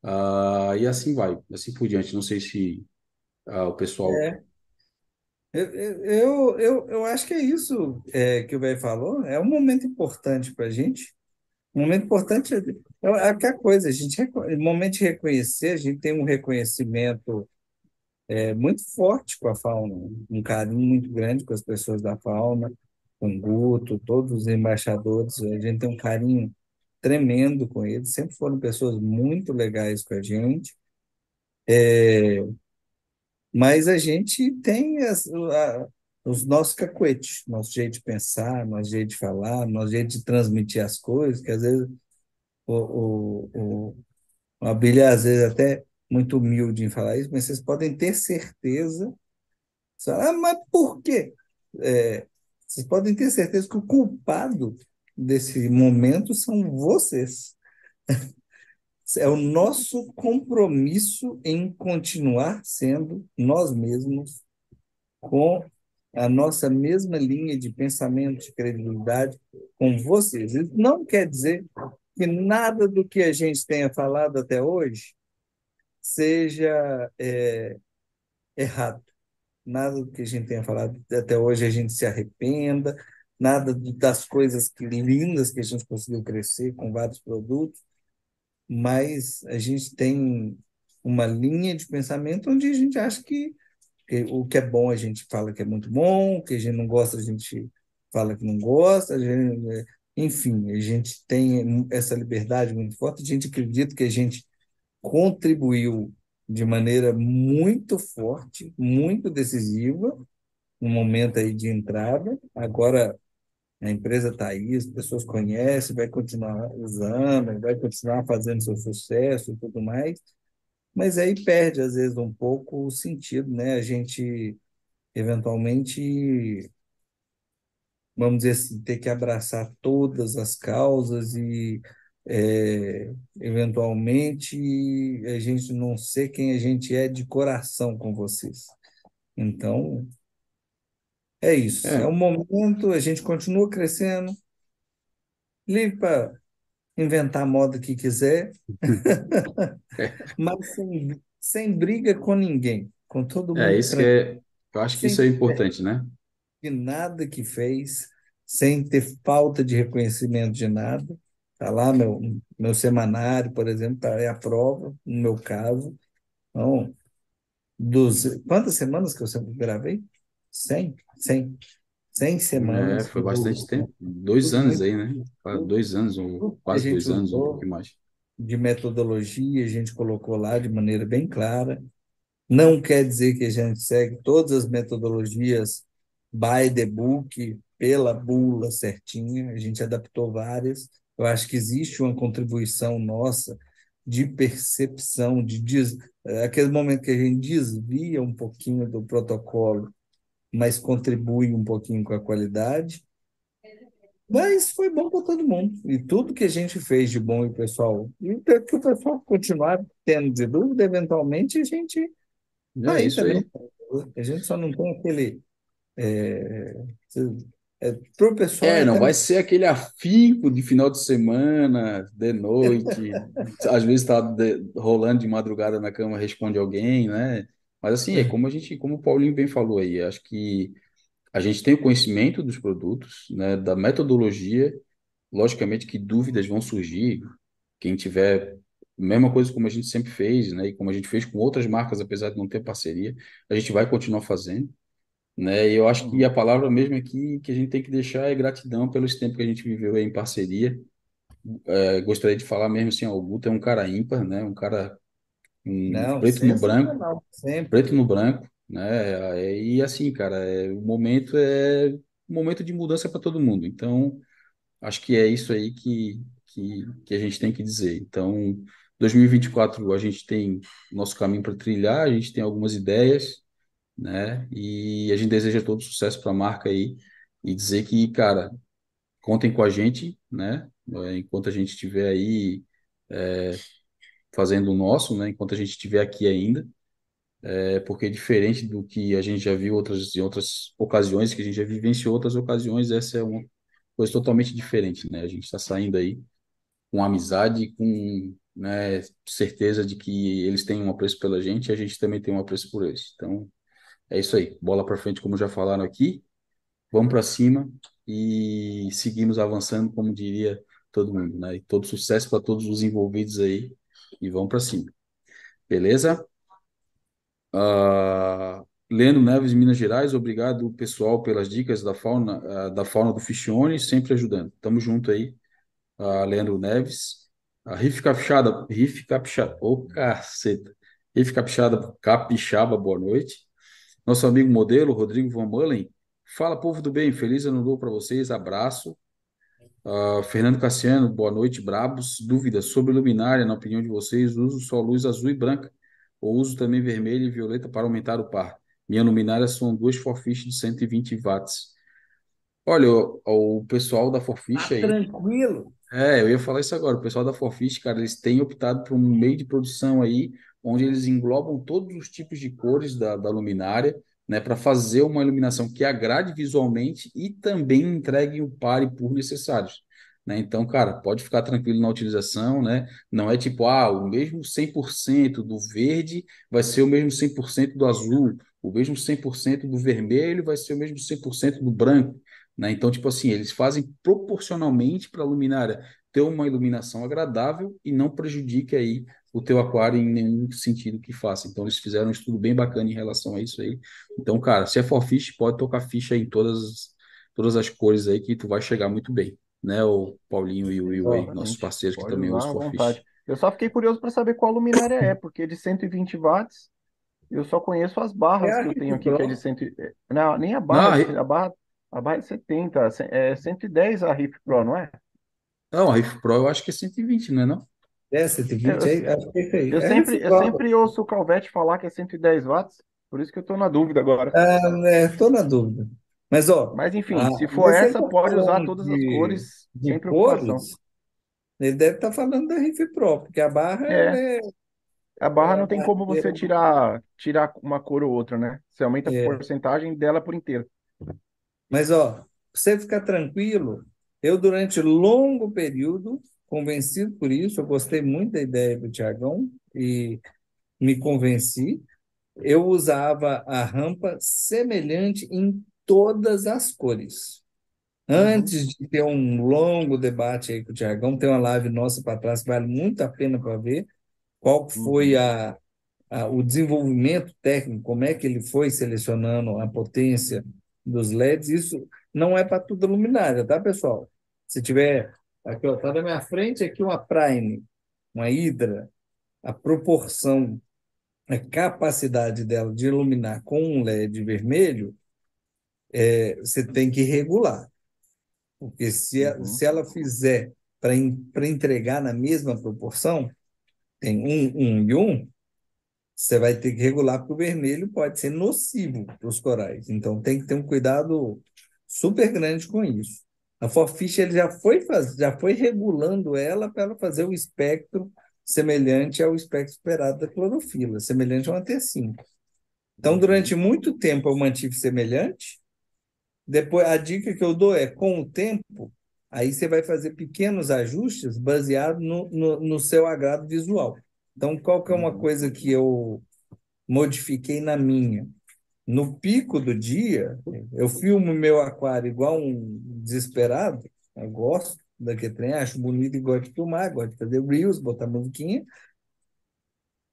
ah, e assim vai, assim por diante. Não sei se ah, o pessoal. É. Eu, eu, eu, acho que é isso é, que o velho falou, é um momento importante para a gente, um momento importante é, é aquela coisa, a gente, no momento de reconhecer, a gente tem um reconhecimento é, muito forte com a fauna, um carinho muito grande com as pessoas da fauna, com o Guto, todos os embaixadores, a gente tem um carinho tremendo com eles, sempre foram pessoas muito legais com a gente. É, mas a gente tem as, a, os nossos cacuetes, nosso jeito de pensar, nosso jeito de falar, nosso jeito de transmitir as coisas, que às vezes o, o, o, Abílio, às vezes, até muito humilde em falar isso, mas vocês podem ter certeza. Ah, mas por quê? É, vocês podem ter certeza que o culpado desse momento são vocês. É o nosso compromisso em continuar sendo nós mesmos com a nossa mesma linha de pensamento, de credibilidade com vocês. Isso não quer dizer que nada do que a gente tenha falado até hoje seja é, errado. Nada do que a gente tenha falado até hoje a gente se arrependa, nada das coisas lindas que a gente conseguiu crescer com vários produtos, mas a gente tem uma linha de pensamento onde a gente acha que o que é bom a gente fala que é muito bom, o que a gente não gosta a gente fala que não gosta, a gente, enfim, a gente tem essa liberdade muito forte, a gente acredita que a gente contribuiu de maneira muito forte, muito decisiva, no momento aí de entrada. Agora a empresa está aí, as pessoas conhecem, vai continuar usando, vai continuar fazendo seu sucesso e tudo mais mas aí perde, às vezes, um pouco o sentido, né? A gente, eventualmente, vamos dizer assim, ter que abraçar todas as causas e, é, eventualmente, a gente não ser quem a gente é de coração com vocês. Então, é isso. É, é um momento, a gente continua crescendo, livre para inventar a moda que quiser, mas sem, sem briga com ninguém, com todo mundo. É isso que é, eu acho que isso é importante, né? de nada que fez, sem ter falta de reconhecimento de nada. Está lá meu, meu semanário, por exemplo, tá, é a prova, no meu caso. Então, dos, quantas semanas que eu sempre gravei? 100? 100. 100 É, semanas. foi bastante tempo. Dois anos muito- aí, né? Quase Dois anos, ou quase dois anos, um pouquinho mais. de metodologia, a gente colocou lá de maneira bem clara. Não quer dizer que a gente segue todas as metodologias by the book, pela bula certinha, a gente adaptou várias. Eu acho que existe uma contribuição nossa de percepção, de des... aquele momento que a gente desvia um pouquinho do protocolo, mas contribui um pouquinho com a qualidade. Mas foi bom para todo mundo. E tudo que a gente fez de bom e o pessoal, e que o pessoal continuar tendo de dúvida, eventualmente a gente É vai isso também. aí. A gente só não tem aquele. É, é, para o pessoal É, é não vai ser aquele afinco de final de semana, de noite, às vezes está rolando de madrugada na cama, responde alguém, né? Mas assim, é como a gente, como o Paulinho bem falou aí, acho que a gente tem o conhecimento dos produtos, né, da metodologia, logicamente que dúvidas vão surgir, quem tiver, mesma coisa como a gente sempre fez, né, e como a gente fez com outras marcas, apesar de não ter parceria, a gente vai continuar fazendo, né, e eu acho que a Uhum. palavra mesmo aqui que a gente tem que deixar é gratidão pelo tempo que a gente viveu aí em parceria. É, gostaria de falar mesmo assim, ó, o Guto é um cara ímpar, né, um cara um não, preto no branco, sempre. preto no branco, né? É, E assim, cara, é, o momento é um momento de mudança para todo mundo. Então, acho que é isso aí que, que, que a gente tem que dizer. Então, 2024 a gente tem nosso caminho para trilhar, a gente tem algumas ideias, né? E a gente deseja todo sucesso para a marca aí e dizer que, cara, contem com a gente, né? É, Enquanto a gente estiver aí fazendo o nosso, né? Enquanto a gente estiver aqui ainda. É porque diferente do que a gente já viu outras, em outras ocasiões, que a gente já vivenciou outras ocasiões, essa é uma coisa totalmente diferente, né? A gente está saindo aí com amizade, com, né, certeza de que eles têm um apreço pela gente e a gente também tem um apreço por eles. Então, é isso aí. Bola para frente, como já falaram aqui. Vamos para cima e seguimos avançando, como diria todo mundo, né? E todo sucesso para todos os envolvidos aí e vamos para cima. Beleza? Ah, Leno Neves, Minas Gerais, obrigado, pessoal, pelas dicas da fauna, ah, da fauna do Fichione, sempre ajudando. Tamo junto aí, ah, Leandro Neves. A Riff Capixaba, Riff Capixaba, ô caceta. Riff Capixaba, Capixaba, boa noite. Nosso amigo modelo, Rodrigo Van Mullen. Fala, povo do bem, feliz ano novo para vocês, abraço. Ah, Fernando Cassiano, boa noite, brabos. Dúvidas sobre luminária, na opinião de vocês, uso só luz azul e branca, ou uso também vermelha e violeta para aumentar o par? Minha luminária são duas Forfish de 120 watts. Olha, o, o pessoal da Forfish Tá aí, tranquilo. é, eu ia falar isso agora. O pessoal da Forfish, cara, eles têm optado por um meio de produção aí, onde eles englobam todos os tipos de cores da, da luminária, né, para fazer uma iluminação que agrade visualmente e também entregue o par e por necessários. Né? Então, cara, pode ficar tranquilo na utilização, né? Não é tipo, ah, o mesmo 100% do verde vai ser o mesmo 100% do azul, o mesmo 100% do vermelho vai ser o mesmo 100% do branco. Né? Então, tipo assim, eles fazem proporcionalmente para a luminária ter uma iluminação agradável e não prejudique aí o teu aquário em nenhum sentido que faça. Então, eles fizeram um estudo bem bacana em relação a isso aí. Então, cara, se é for fish, pode tocar ficha em todas, todas as cores aí que tu vai chegar muito bem. Né, o Paulinho e o Will aí, nossos parceiros que também usam à for fish. vontade. Eu só fiquei curioso para saber qual luminária é, porque de 120 watts eu só conheço as É barras a que eu tenho aqui, que é de Pro. 100, e- não, nem a Não, barra, Ri- a barra, a barra é de 70, ce- é 110 a Riff Pro, não é? não, a Riff Pro eu acho que é 120, não é não? É, Eu, 120, eu, é, acho que é isso eu É sempre, eu sempre ouço o Calvete falar que é 110 watts, por isso que eu estou na dúvida agora. Ah, é, tô na dúvida. Mas, ó, Mas enfim, ah, se for essa, está pode usar todas as de, cores de sem preocupação. cores, ele deve estar falando da Riff Pro, porque a barra É, é, a barra é não tem como você tirar, tirar uma cor ou outra, né? Você aumenta a É. porcentagem dela por inteiro. Mas, ó, pra você ficar tranquilo, eu, durante longo período, convencido por isso, eu gostei muito da ideia do Tiagão e me convenci. Eu usava a rampa semelhante em todas as cores. Uhum. Antes de ter um longo debate aí com o Tiagão, tem uma live nossa para trás vale muito a pena para ver qual foi Uhum. a, a- o desenvolvimento técnico, como é que ele foi selecionando a potência dos LEDs. Isso não é para tudo luminária, tá, pessoal? Se tiver aqui, ó, tá na minha frente aqui uma Prime, uma Hydra, a proporção, a capacidade dela de iluminar com um LED vermelho, é, você tem que regular. Porque se, Uhum. se ela fizer para entregar na mesma proporção, tem um, um e um, você vai ter que regular, porque o vermelho pode ser nocivo para os corais. Então tem que ter um cuidado super grande com isso. A Forfish ele já foi faz, já foi regulando ela para ela fazer o espectro semelhante ao espectro esperado da clorofila, semelhante a uma T5. Então, durante muito tempo eu mantive semelhante. Depois, a dica que eu dou é, com o tempo, aí você vai fazer pequenos ajustes baseado no, no, no seu agrado visual. Então, qual que é uma Uhum. coisa que eu modifiquei na minha? No pico do dia, eu filmo meu aquário igual um desesperado. Eu gosto daquele trem, acho bonito e gosto de filmar, gosto de fazer reels, botar musiquinha.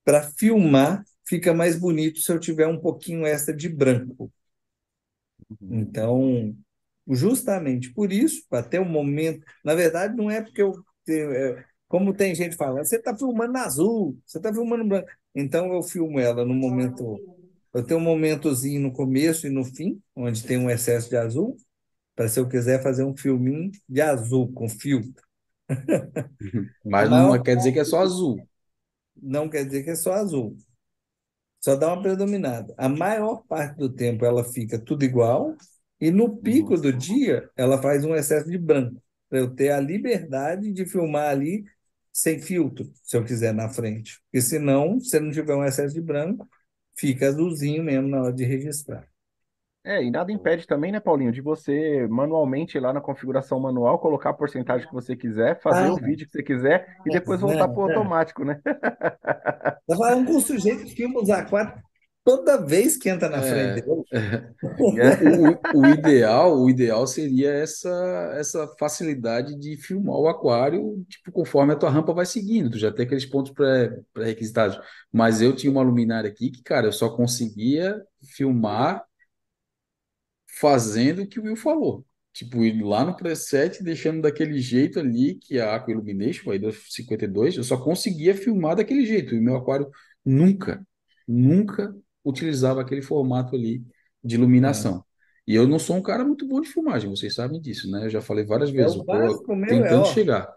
Para filmar, fica mais bonito se eu tiver um pouquinho extra de branco. Uhum. Então, justamente por isso, para ter um momento. Na verdade, não é porque eu. é, Como tem gente falando, você está filmando azul, você está filmando branco. Então, eu filmo ela no momento. Eu tenho um momentozinho no começo e no fim, onde tem um excesso de azul, para se eu quiser fazer um filminho de azul com filtro. Mas maior não quer dizer que é só azul. não quer dizer que é só azul. Só dá uma predominada. A maior parte do tempo ela fica tudo igual, e no pico do dia ela faz um excesso de branco, para eu ter a liberdade de filmar ali sem filtro, se eu quiser na frente. Porque senão, se não tiver um excesso de branco, fica azulzinho mesmo na hora de registrar. É, e nada impede também, né, Paulinho, de você manualmente ir lá na configuração manual, colocar a porcentagem que você quiser, fazer Ah, o vídeo que você quiser e depois voltar não, pro é. automático, né? Tá falando com um sujeito que filma os aquários toda vez que entra na frente É, dele. o, o, o ideal, o ideal seria essa essa facilidade de filmar o aquário, tipo, conforme a tua rampa vai seguindo, tu já tem aqueles pontos pré, pré-requisitados. Mas eu tinha uma luminária aqui que, cara, eu só conseguia filmar fazendo o que o Will falou. Tipo, indo lá no preset, deixando daquele jeito ali, que a Aqua Illumination, aí do 52, eu só conseguia filmar daquele jeito. E o meu aquário nunca, nunca utilizava aquele formato ali de É, iluminação. E eu não sou um cara muito bom de filmagem, vocês sabem disso, né? Eu já falei várias é vezes, o eu tô básico meu, é tentando ó. chegar.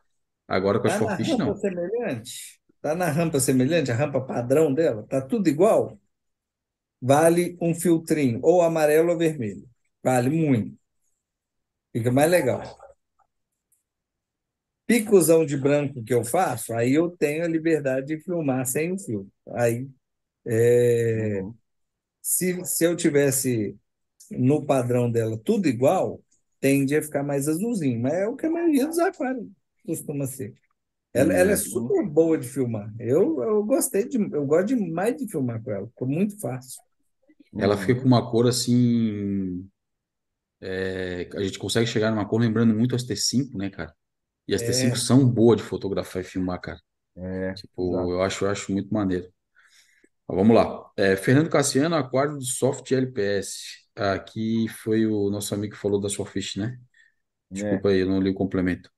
Agora com as Tá na forfish, rampa não. semelhante? Tá na rampa semelhante, a rampa padrão dela? Tá tudo igual? Vale um filtrinho, ou amarelo ou vermelho. Vale muito. Fica mais legal. Picozão de branco que eu faço, aí eu tenho a liberdade de filmar sem o filtro. Aí, é, Uhum. se, se eu tivesse no padrão dela tudo igual, tende a ficar mais azulzinho. Mas é o que a maioria dos aquários costuma ser. Ela, ela é É. super boa de filmar. Eu, eu gostei de, eu gosto demais de filmar com ela. Ficou muito fácil. Ela fica Uhum. com uma cor assim. é, a gente consegue chegar numa cor lembrando muito as T5, né, cara? E as T5 É, são boas de fotografar e filmar, cara. É, Tipo, exato. eu acho, eu acho muito maneiro. Vamos lá. É, Fernando Cassiano, aquário do Soft LPS. Aqui foi o nosso amigo que falou da Surfish, né? É. Desculpa aí, eu não li o complemento.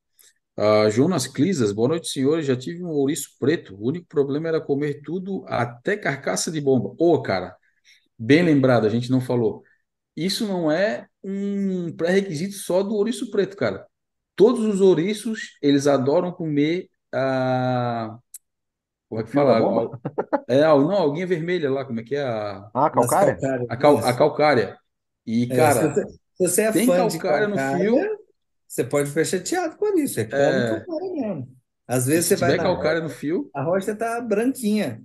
Ah, Jonas Clisas, boa noite, senhores. Já tive um ouriço preto. O único problema era comer tudo, até carcaça de bomba. Ô, cara, bem lembrado, a gente não falou. Isso não é um pré-requisito só do ouriço preto, cara. Todos os ouriços, eles adoram comer a... Como é que fala? É, não, a alguinha vermelha lá, como é que é? A, Ah, nas calcária? calcárias. a, cal, a Isso. calcária. E, É, se cara, você, se você é tem fã de calcária no calcária, fio. você pode ficar chateado por isso. Você come É, calcária mesmo. Às vezes se você vai tiver na calcária rocha, no fio, a rocha está branquinha.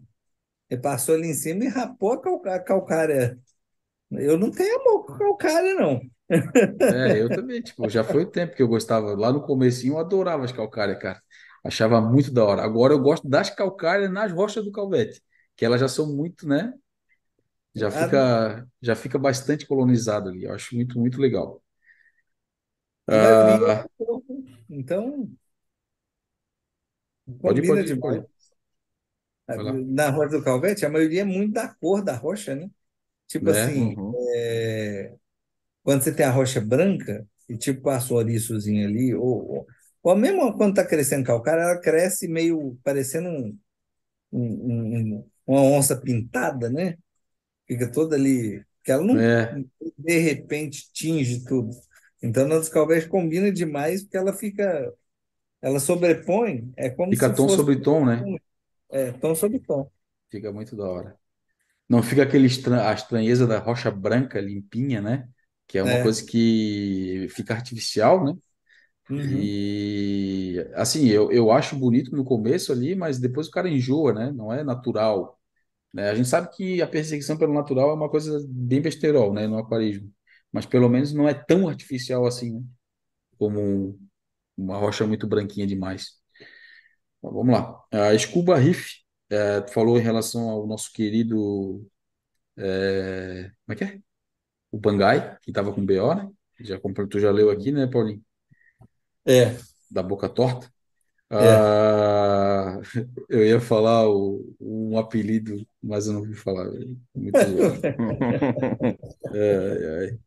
Ele passou ali em cima e rapou a calca- a calcária. Eu não tenho amor com calcária, não. é, eu também, tipo, já foi o tempo que eu gostava. Lá no comecinho eu adorava as calcárias, cara. Achava muito da hora. Agora eu gosto das calcárias nas rochas do Calvete, que elas já são muito, né? Já A, fica, já fica bastante colonizado ali. Eu acho muito, muito legal. a Ah, então pode pode pode. Na Rocha do Calvete, a maioria é muito da cor da rocha, né? Tipo Né? assim, Uhum. é, quando você tem a rocha branca, e tipo passa um ouriçozinho ali, ou, ou, mesmo quando está crescendo calcário, ela cresce meio parecendo um, um- um- um- uma onça pintada, né? Fica toda ali, que ela não É, de repente tinge tudo. Então, na dos Calvete combina demais, porque ela fica, ela sobrepõe, é como fica tom sobre tom, né? é, tom sobre tom. Fica muito da hora. Não fica aquele estran a estranheza da rocha branca limpinha, né? Que é uma É. coisa que fica artificial, né? Uhum. E assim, eu, eu acho bonito no começo ali, mas depois o cara enjoa, né? Não é natural, né? A gente sabe que a perseguição pelo natural é uma coisa bem besterol, né? No aquarismo. Mas pelo menos não é tão artificial assim, né? Como um- uma rocha muito branquinha demais. Então, vamos lá. A Scuba Reef, é, falou em relação ao nosso querido. é, como é que é? O Bangai, que estava com BO, né? Já tu já leu aqui, né, Paulinho? É, Da boca torta. é. Ah, eu ia falar o- um apelido, mas eu não vou falar. velho. Muito zoado.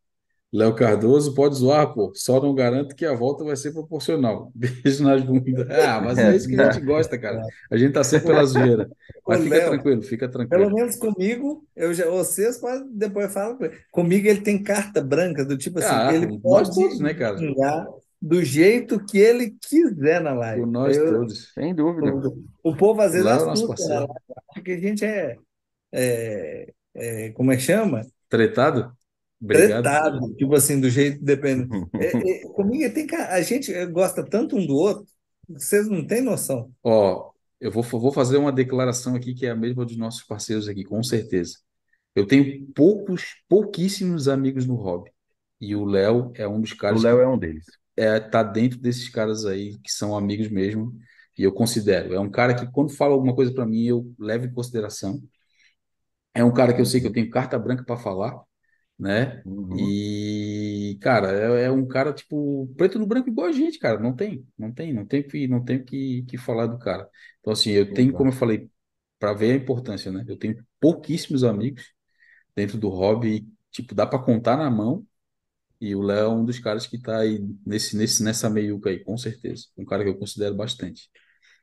Léo Cardoso pode zoar, pô. Só não garanto que a volta vai ser proporcional. Beijo nas bundas. Ah, mas é isso que a gente gosta, cara. A gente tá sempre pela zoeira. Ô, Mas fica Léo, tranquilo, fica pelo tranquilo. menos comigo, eu já, vocês podem depois ele. Comigo ele tem carta branca, do tipo assim, Ah, ele pode todos, né, cara? xingar do jeito que ele quiser na live. nós Eu, todos. Sem dúvida. o, o povo às vezes nosso assusta na parceiro. live, acha que a gente é, é, é, como é que chama? Tretado? Obrigado. Tretado, tipo assim, do jeito depende. É, é, comigo tem a gente gosta tanto um do outro, que vocês não têm noção. Ó, eu vou, vou fazer uma declaração aqui que é a mesma dos nossos parceiros aqui, com certeza. Eu tenho poucos, pouquíssimos amigos no hobby. E o Léo é um dos O caras Léo que é um deles. É, tá dentro desses caras aí que são amigos mesmo. E eu considero. É um cara que, quando fala alguma coisa para mim, eu levo em consideração. É um cara que eu sei que eu tenho carta branca para falar, né? Uhum. E, cara, é, é um cara tipo preto no branco igual a gente, cara. Não tem, não tem, não tem que, não tem que, que falar do cara. Então, assim, eu tenho, como eu falei, para ver a importância, né? Eu tenho pouquíssimos amigos dentro do hobby, tipo, dá para contar na mão. E o Léo é um dos caras que tá aí nesse, nesse, nessa meiuca aí, com certeza. Um cara que eu considero bastante.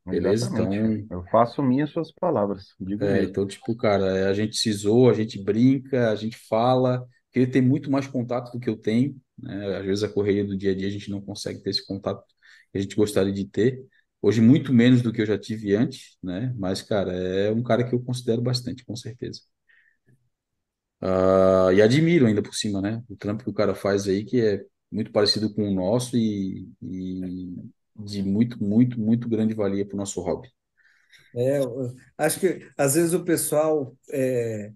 Beleza? Exatamente. Então, Eu faço minhas suas palavras, é, então, tipo, cara, é, a gente se zoa, a gente brinca, a gente fala, ele tem muito mais contato do que eu tenho, né? Às vezes a correria do dia a dia a gente não consegue ter esse contato que a gente gostaria de ter. Hoje, muito menos do que eu já tive antes, né? Mas, cara, é um cara que eu considero bastante, com certeza. Ah, e admiro ainda por cima, né? O trampo que o cara faz aí, que é muito parecido com o nosso e, e de muito, muito, muito grande valia para o nosso hobby. É, acho que às vezes o pessoal é,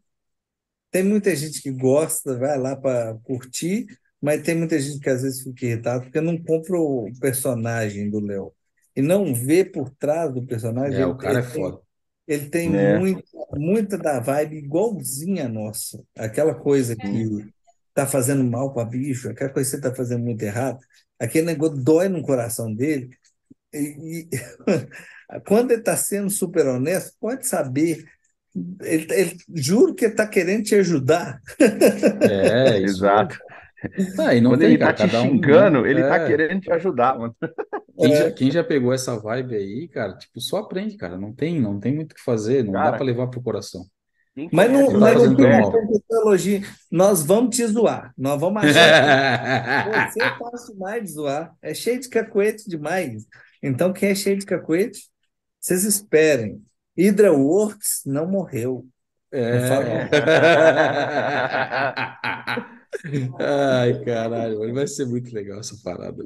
tem muita gente que gosta, vai lá para curtir, mas tem muita gente que às vezes fica irritado porque não compra o personagem do Léo e não vê por trás do personagem. É, o cara é foda. Ele tem É, muita, muita da vibe igualzinha a nossa, aquela coisa que sim. tá fazendo mal para bicho, aquela coisa que você tá fazendo muito errado, aquele negócio dói no coração dele. E, e quando ele está sendo super honesto, pode saber. Ele, ele- juro que ele está querendo te ajudar. É, Exato. Ah, e não Quando tem, ele tá cara, te um, né? xingando, ele tá É, querendo te ajudar, mano. quem já, É, quem já pegou essa vibe aí, cara, tipo, só aprende, cara. Não tem, não tem muito o que fazer, não dá para Cara, levar pro coração. mas não, Não o tá mas não mal. essa teologia. Nós vamos te zoar. Nós vamos achar você é fácil demais de zoar. É cheio de cacuete demais. Então, quem é cheio de cacuete, vocês esperem. Hydra Works não morreu. É. Ai, caralho, mano, vai ser muito legal essa parada.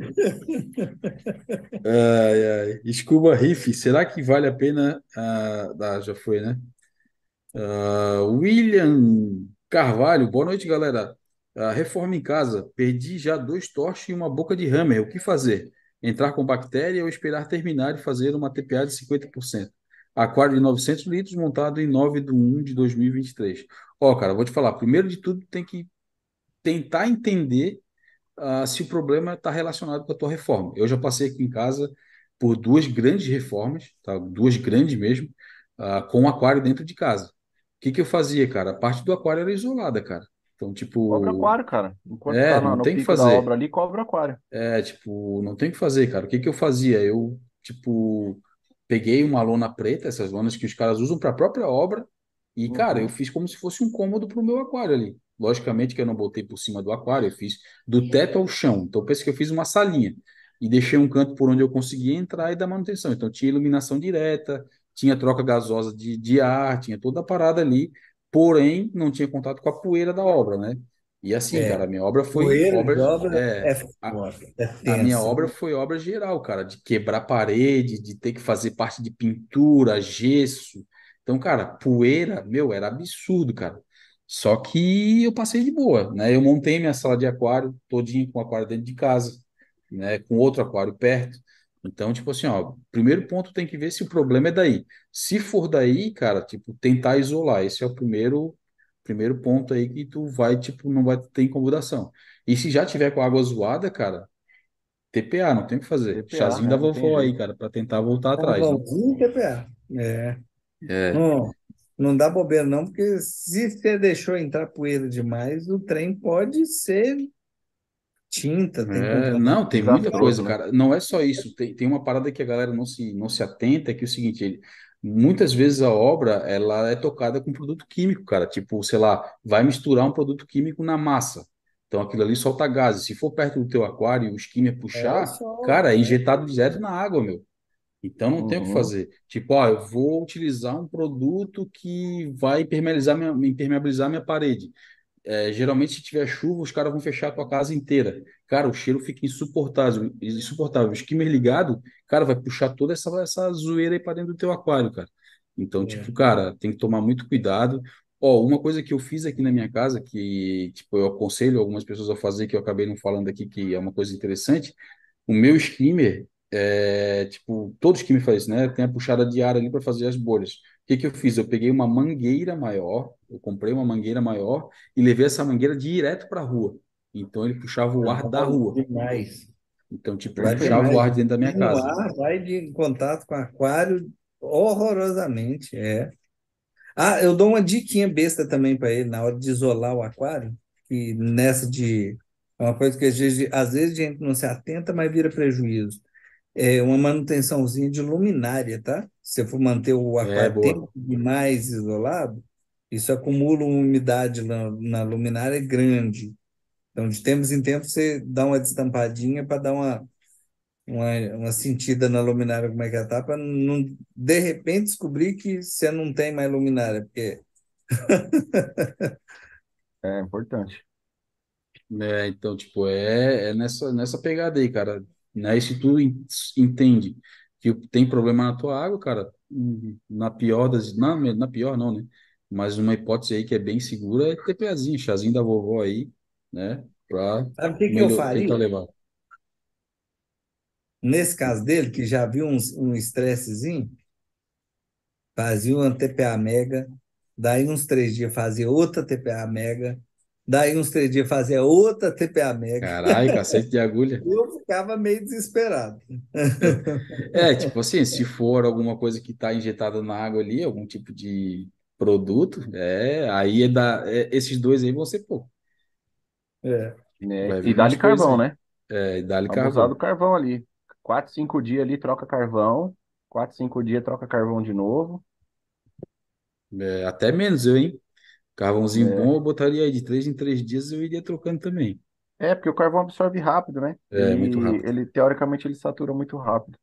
Ai, ai. Reef, será que vale a pena? Ah, ah, já foi, né? Ah, William Carvalho, boa noite, galera. Ah, reforma em casa. Perdi já dois torches e uma boca de hammer. O que fazer? Entrar com bactéria ou esperar terminar e fazer uma TPA de 50%? aquário de 900 litros montado em 9 de 1 de 2023. Ó, cara, vou te falar, primeiro de tudo tem que tentar entender uh, se o problema está relacionado com a tua reforma. Eu já passei aqui em casa por duas grandes reformas, tá? duas grandes mesmo, uh, com um aquário dentro de casa. O que, que eu fazia, cara? A parte do aquário era isolada, cara. Então, tipo. Cobra aquário, cara. Enquanto É, tá no, não tem que fazer. obra ali, cobra aquário. É, tipo, não tem o que fazer, cara. O que que eu fazia? Eu, tipo, peguei uma lona preta, essas lonas que os caras usam para a própria obra, e, cara, eu Uhum. fiz como se fosse um cômodo para o meu aquário ali. Logicamente que eu não botei por cima do aquário, eu fiz do teto ao chão. Então, pensa que eu fiz uma salinha e deixei um canto por onde eu conseguia entrar e dar manutenção. Então, tinha iluminação direta, tinha troca gasosa de, de ar, tinha toda a parada ali, porém, não tinha contato com a poeira da obra, né? E assim, É, cara, a minha obra foi poeira obra. de obra É, é a- é a minha obra foi obra geral, cara, de quebrar parede, de ter que fazer parte de pintura, gesso. Então, cara, poeira, meu, era absurdo, cara. Só que eu passei de boa, né? Eu montei minha sala de aquário todinha com aquário dentro de casa, né? Com outro aquário perto. Então, tipo assim, ó, primeiro ponto tem que ver se o problema é daí. Se for daí, cara, tipo, tentar isolar. Esse é o primeiro primeiro ponto aí que tu vai, tipo, não vai ter incomodação. E se já tiver com água zoada, cara, TPA, não tem o que fazer. TPA, Chazinho da é, não tem vovó aí, cara, para tentar voltar atrás, né? TPA. É. É, Não, não dá bobeira, não, porque se você deixou entrar poeira demais, o trem pode ser tinta, tem é, não, tem muita coisa, né? cara. Não é só isso. Tem, tem uma parada que a galera não se, não se atenta, que é o seguinte, ele, muitas vezes a obra, ela é tocada com produto químico, cara. Tipo, sei lá, vai misturar um produto químico na massa. Então aquilo ali solta gases. Se for perto do teu aquário e o skimmer É, puxar, cara, solta, é é. injetado direto na água, meu. Então não tem o que Uhum. fazer. Tipo, ó, eu vou utilizar um produto que vai impermeabilizar minha, impermeabilizar minha parede. É, geralmente, se tiver chuva, os caras vão fechar a tua casa inteira. Cara, o cheiro fica insuportável, insuportável. O skimmer ligado, cara, vai puxar toda essa, essa zoeira aí para dentro do teu aquário, cara. Então, É. tipo, cara, tem que tomar muito cuidado. Ó, uma coisa que eu fiz aqui na minha casa, que, tipo, eu aconselho algumas pessoas a fazer, que eu acabei não falando aqui, que é uma coisa interessante, o meu skimmer, é, tipo, todo skimmer faz isso, né? Tem a puxada de ar ali para fazer as bolhas. O que que eu fiz? Eu peguei uma mangueira maior, eu comprei uma mangueira maior e levei essa mangueira direto para a rua. Então ele puxava o ar da rua. demais. Então, tipo, Perfeito. puxava o ar demais. de dentro da minha E casa. ar, vai de contato com o aquário horrorosamente, é. Ah, eu dou uma diquinha besta também para ele na hora de isolar o aquário, que nessa de é uma coisa que às vezes, às vezes a gente não se atenta, mas vira prejuízo. É uma manutençãozinha de luminária, tá? Se for manter o É, aquário tempo demais isolado, isso acumula uma umidade na, na luminária grande. Então, de tempos em tempos, você dá uma destampadinha para dar uma, uma, uma sentida na luminária, como é que ela tá, para não, de repente, descobrir que você não tem mais luminária, porque É importante. É, então, tipo, é, é nessa, nessa pegada aí, cara. Né? E se tu en- entende que tem problema na tua água, cara, na pior das... Na, na pior não, né? Mas uma hipótese aí que é bem segura é TPAzinho, chazinho da vovó aí, né? Pra sabe o que que eu faria? levar. Nesse caso dele, que já viu um, um estressezinho, fazia uma TPA mega, daí uns três dias fazia outra TPA mega, daí uns três dias fazia outra TPA mega. Caralho, cacete de agulha. Eu ficava meio desesperado. É, tipo assim, se for alguma coisa que tá injetada na água ali, algum tipo de produto, é, aí é da, é, esses dois aí vão ser pouco. É. Vai E dá-lhe carvão, né? É, dá-lhe Abusar do carvão. carvão ali. Quatro, cinco dias ali, troca carvão. Quatro, cinco dias, troca carvão de novo. É, até menos eu, hein? Carvãozinho né? bom, eu botaria aí de três em três dias, eu iria trocando também. É, porque o carvão absorve rápido, né? É, muito Ele, rápido. ele teoricamente, ele satura muito rápido.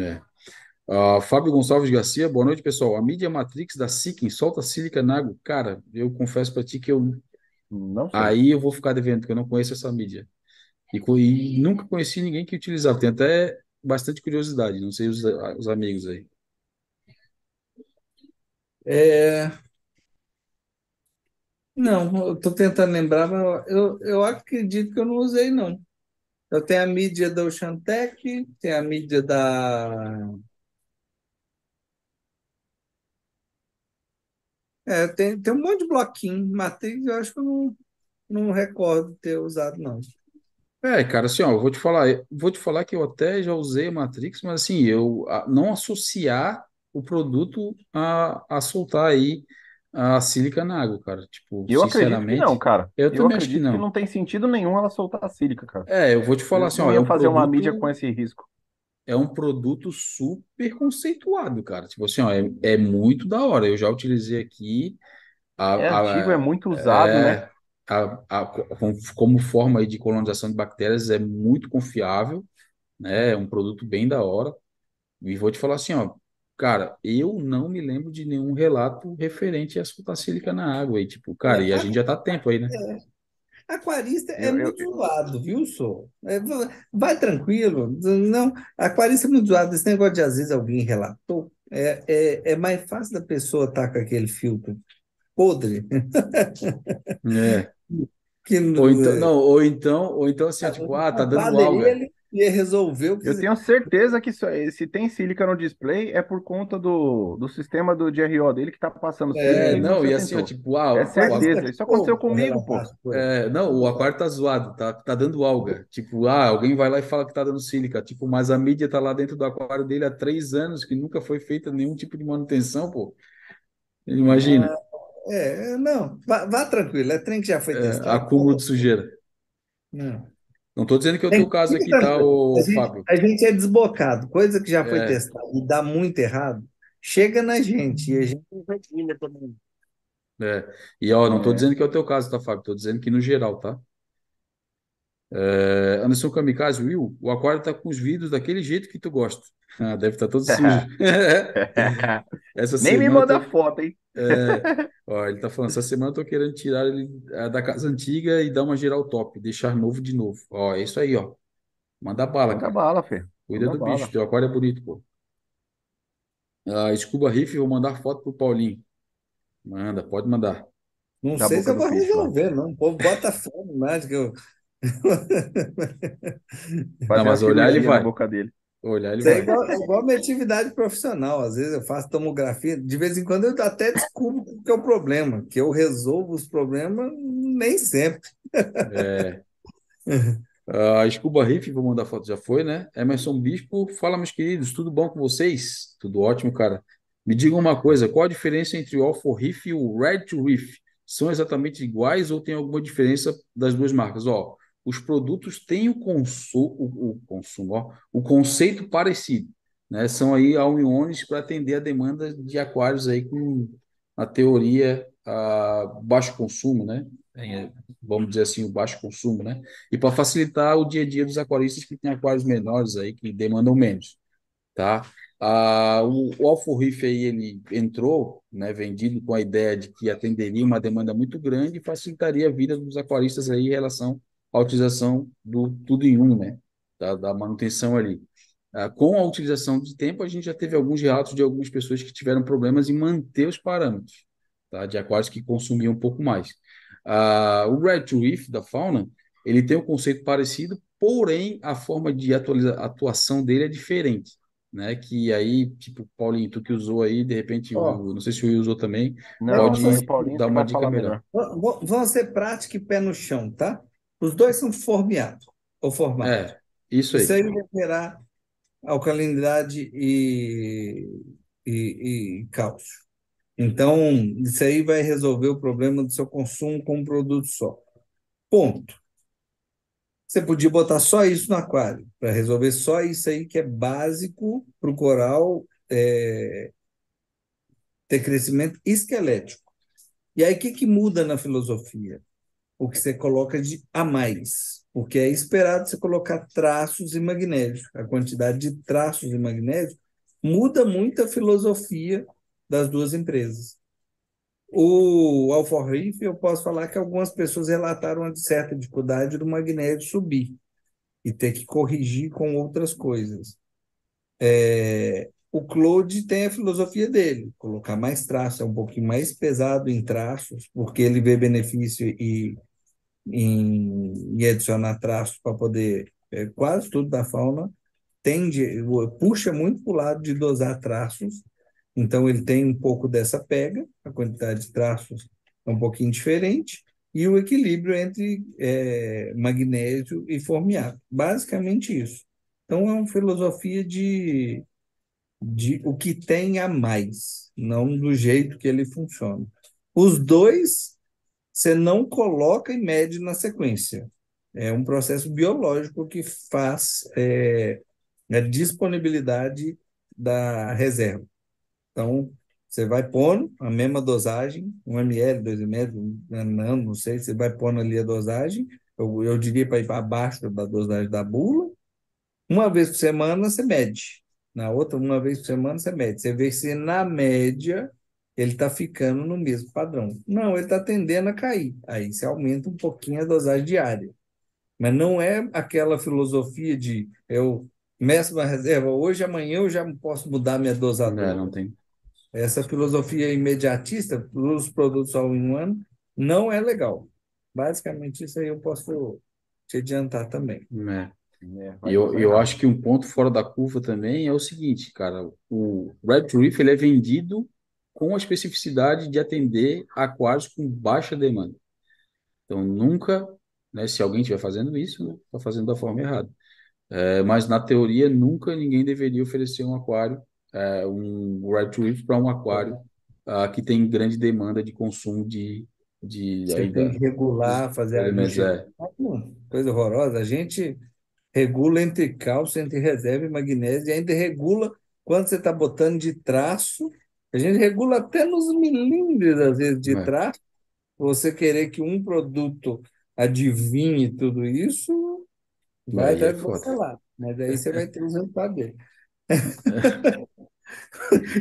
É. Ah, Fábio Gonçalves Garcia, boa noite, pessoal. A mídia Matrix da Seeking solta sílica na água. Cara, eu confesso pra ti que eu Não sei. aí eu vou ficar devendo, porque eu não conheço essa mídia. E, e nunca conheci ninguém que utilizava. Tenho até bastante curiosidade, não sei os, os amigos aí. É, não, eu estou tentando lembrar, mas eu, eu acredito que eu não usei, não. Eu tenho a mídia da Oxantec, tem a mídia da. É, tem, tem um monte de bloquinho. Matrix, eu acho que eu não, não recordo ter usado, não. É, cara, assim, ó, eu vou te falar, vou te falar que eu até já usei a Matrix, mas assim, eu a- não associar o produto a, a soltar aí a sílica na água, cara. Tipo, eu acredito que não, sinceramente, cara. eu Eu também acho que acredito que não. não tem sentido nenhum ela soltar a sílica, cara. É, eu vou te falar Eles assim, não ó, é iam um fazer uma mídia com produto, esse risco. é um produto super conceituado, cara. Tipo assim, ó, é, é muito da hora. Eu já utilizei aqui É antigo, é a, muito usado, né? é, a, a, como como forma aí de colonização de bactérias, é muito confiável, né? É um produto bem da hora. E vou te falar assim, ó, cara, eu não me lembro de nenhum relato referente a soltar sílica na água aí, tipo, É, cara, e a a- gente já tá tempo aí, né? aquarista é Eu, eu, muito zoado, viu, só? É, va- vai tranquilo. Não, aquarista é muito zoado. Esse negócio de às vezes alguém relatou. É, é, é mais fácil da pessoa estar com aquele filtro podre É. que Ou então, no- não, ou então, ou então assim, a tipo, ah, tá dando é alga. ele e resolveu que eu tenho certeza que isso, se tem sílica no display é por conta do, do sistema do GRO dele que tá passando É, não e assim, ó, tipo, ah, É certeza. Isso aconteceu comigo, pô. coisas. é, não, o aquário tá zoado, tá, tá dando alga. Tipo, ah, alguém vai lá e fala que tá dando sílica. Tipo, mas a mídia tá lá dentro do aquário dele há três anos, que nunca foi feita nenhum tipo de manutenção, pô. Imagina, É, não, vá, vá tranquilo, é trem que já foi é, testado. acúmulo de sujeira. Não. Não tô dizendo que é o teu caso aqui, tá. A gente, Fábio? a gente é desbocado, coisa que já foi É, testada e dá muito errado, chega na gente e a gente reclina também. é. E ó, não tô É. dizendo que é o teu caso, tá, Fábio? Tô dizendo que no geral, tá? É, Anderson Kamikaze, Will, o aquário tá com os vidros daquele jeito que tu gosta. Ah, deve estar todo sujo. Essa Nem me manda tô, foto, hein? é, ó, ele tá falando, essa semana eu tô querendo tirar ele da casa antiga e dar uma geral top, deixar novo de novo. Ó, é isso aí, ó. Manda bala, Manda cara. bala, Fê. Cuida Manda do bicho, bala. teu aquário é bonito, pô. Ah, Scuba Riff, vou mandar foto pro Paulinho. Manda, pode mandar. Não Da sei se boca eu vou peixe lá. resolver, não. O povo bota fé mais que eu. Não, mas olhar ele na vai. boca dele. Olhar ele Isso é vai. igual, é igual a minha atividade profissional. Às vezes eu faço tomografia, de vez em quando eu até descubro o que é o problema, que eu resolvo os problemas nem sempre. É. A Scuba Riff, vou mandar foto, já foi, né? Emerson Bispo, fala, meus queridos, tudo bom com vocês? Tudo ótimo, cara. Me digam uma coisa, qual a diferença entre o Alpha Riff e o Red to Riff? São exatamente iguais ou tem alguma diferença das duas marcas? Ó, os produtos têm o, consu o, o consumo, ó, o conceito parecido, né? São aí all-in-ones para atender a demanda de aquários aí com, na teoria, a baixo consumo, né? É, vamos dizer assim, o baixo consumo, né? E para facilitar o dia a dia dos aquaristas que têm aquários menores aí, que demandam menos, tá? Ah, o, o Alforrife aí, ele entrou, né, vendido com a ideia de que atenderia uma demanda muito grande e facilitaria a vida dos aquaristas aí em relação à utilização do tudo em um, né? Da, da manutenção ali. Ah, com a utilização de tempo, a gente já teve alguns relatos de algumas pessoas que tiveram problemas em manter os parâmetros, tá? De aquários que consumiam um pouco mais. Ah, o Red to Reef da Fauna, ele tem um conceito parecido, porém a forma de atualiza- atuação dele é diferente, né? Que aí, tipo, Paulinho, tu que usou aí, de repente, Ó, o, não sei se o Will usou também, Não, pode isso aí o Paulinho dar uma dica melhor. melhor. vão ser prática e pé no chão, tá? Os dois são formeados, ou formados. É, isso Isso aí. aí vai gerar alcalinidade e, e, e cálcio. Então, isso aí vai resolver o problema do seu consumo com um produto só. Ponto. Você podia botar só isso no aquário, para resolver só isso aí que é básico para o coral é, ter crescimento esquelético. E aí, o que, que muda na filosofia? O que você coloca de a mais. Porque é esperado você colocar traços e magnésio. A quantidade de traços e magnésio muda muito a filosofia das duas empresas. O Alforrife, eu posso falar que algumas pessoas relataram uma certa dificuldade do magnésio subir e ter que corrigir com outras coisas. É, o Claude tem a filosofia dele, colocar mais traços, é um pouquinho mais pesado em traços, porque ele vê benefício e, em, em adicionar traços para poder. é, quase tudo da fauna tende, puxa muito para o lado de dosar traços Então, ele tem um pouco dessa pega, a quantidade de traços é um pouquinho diferente, e o equilíbrio entre é, magnésio e formiato. Basicamente isso. Então, é uma filosofia de, de o que tem a mais, não do jeito que ele funciona. Os dois você não coloca e mede na sequência. É um processo biológico que faz é, a disponibilidade da reserva. Então, você vai pondo a mesma dosagem, 1 ml, 2 ml, não, não sei, você vai pondo ali a dosagem, eu, eu diria para ir para abaixo da dosagem da bula, uma vez por semana você mede, na outra, uma vez por semana você mede, você vê se na média ele está ficando no mesmo padrão. Não, ele está tendendo a cair, aí você aumenta um pouquinho a dosagem diária. Mas não é aquela filosofia de eu meço uma reserva hoje, amanhã eu já posso mudar minha dosadora. É, não tem. Essa filosofia imediatista dos produtos ao em um ano não é legal. Basicamente, isso aí eu posso te adiantar também. É. É, E eu, eu acho que um ponto fora da curva também é o seguinte, cara, o Red Reef ele é vendido com a especificidade de atender aquários com baixa demanda. Então nunca, né, se alguém estiver fazendo isso, né, está fazendo da forma errada. É, mas na teoria nunca ninguém deveria oferecer um aquário, é, um Red Reef para um aquário ah, que tem grande demanda de consumo de, de Você aí tem que regular, fazer elementos. ajuste. É, Coisa horrorosa. A gente regula entre cálcio, entre reserva e magnésio, e ainda regula quando você está botando de traço. A gente regula até nos milímetros, às vezes, de é, traço. Você querer que um produto adivinhe tudo isso, vai é você lá. Mas aí você vai ter os resultados dele.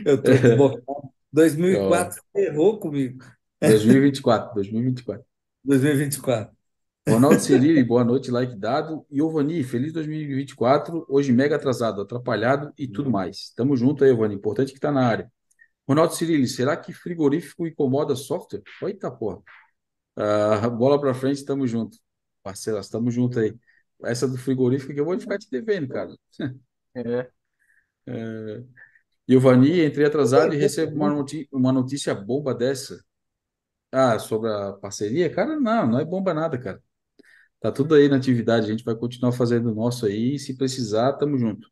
Eu estou desbocado. Ó, 2004 errou comigo. 2024, 2024. 2024. Ronaldo Cirilli, boa noite, like dado. Giovanni, feliz 2024. Hoje mega atrasado, atrapalhado e tudo mais. Tamo junto aí, Giovanni. Importante que tá na área. Ronaldo Cirilli, será que frigorífico incomoda software? Eita porra. Ah, bola pra frente, tamo junto. Parcelas, tamo junto aí. Essa do frigorífico que eu vou ficar te devendo, cara. É, Giovanni, entrei atrasado e recebo uma noti- uma notícia bomba dessa. Ah, sobre a parceria? Cara, não, não é bomba nada, cara. Tá tudo aí na atividade, a gente vai continuar fazendo o nosso aí, e se precisar, tamo junto.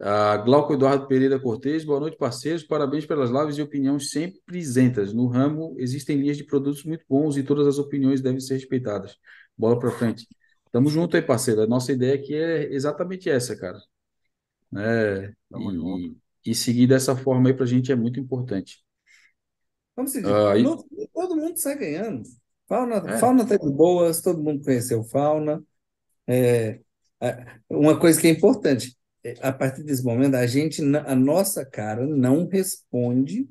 Ah, Glauco Eduardo Pereira Cortes, boa noite, parceiros. Parabéns pelas lives e opiniões sempre isentas. No ramo, existem linhas de produtos muito bons e todas as opiniões devem ser respeitadas. Bola para frente. Tamo junto aí, parceiro. A nossa ideia aqui é exatamente essa, cara. Né? tamo junto. E, e seguir dessa forma aí pra gente é muito importante. Como se diz, Ah, e- todo mundo sai ganhando. Fauna, é, fauna tá de boas, todo mundo conheceu fauna. É, uma coisa que é importante, é, a partir desse momento, a gente, a nossa cara não responde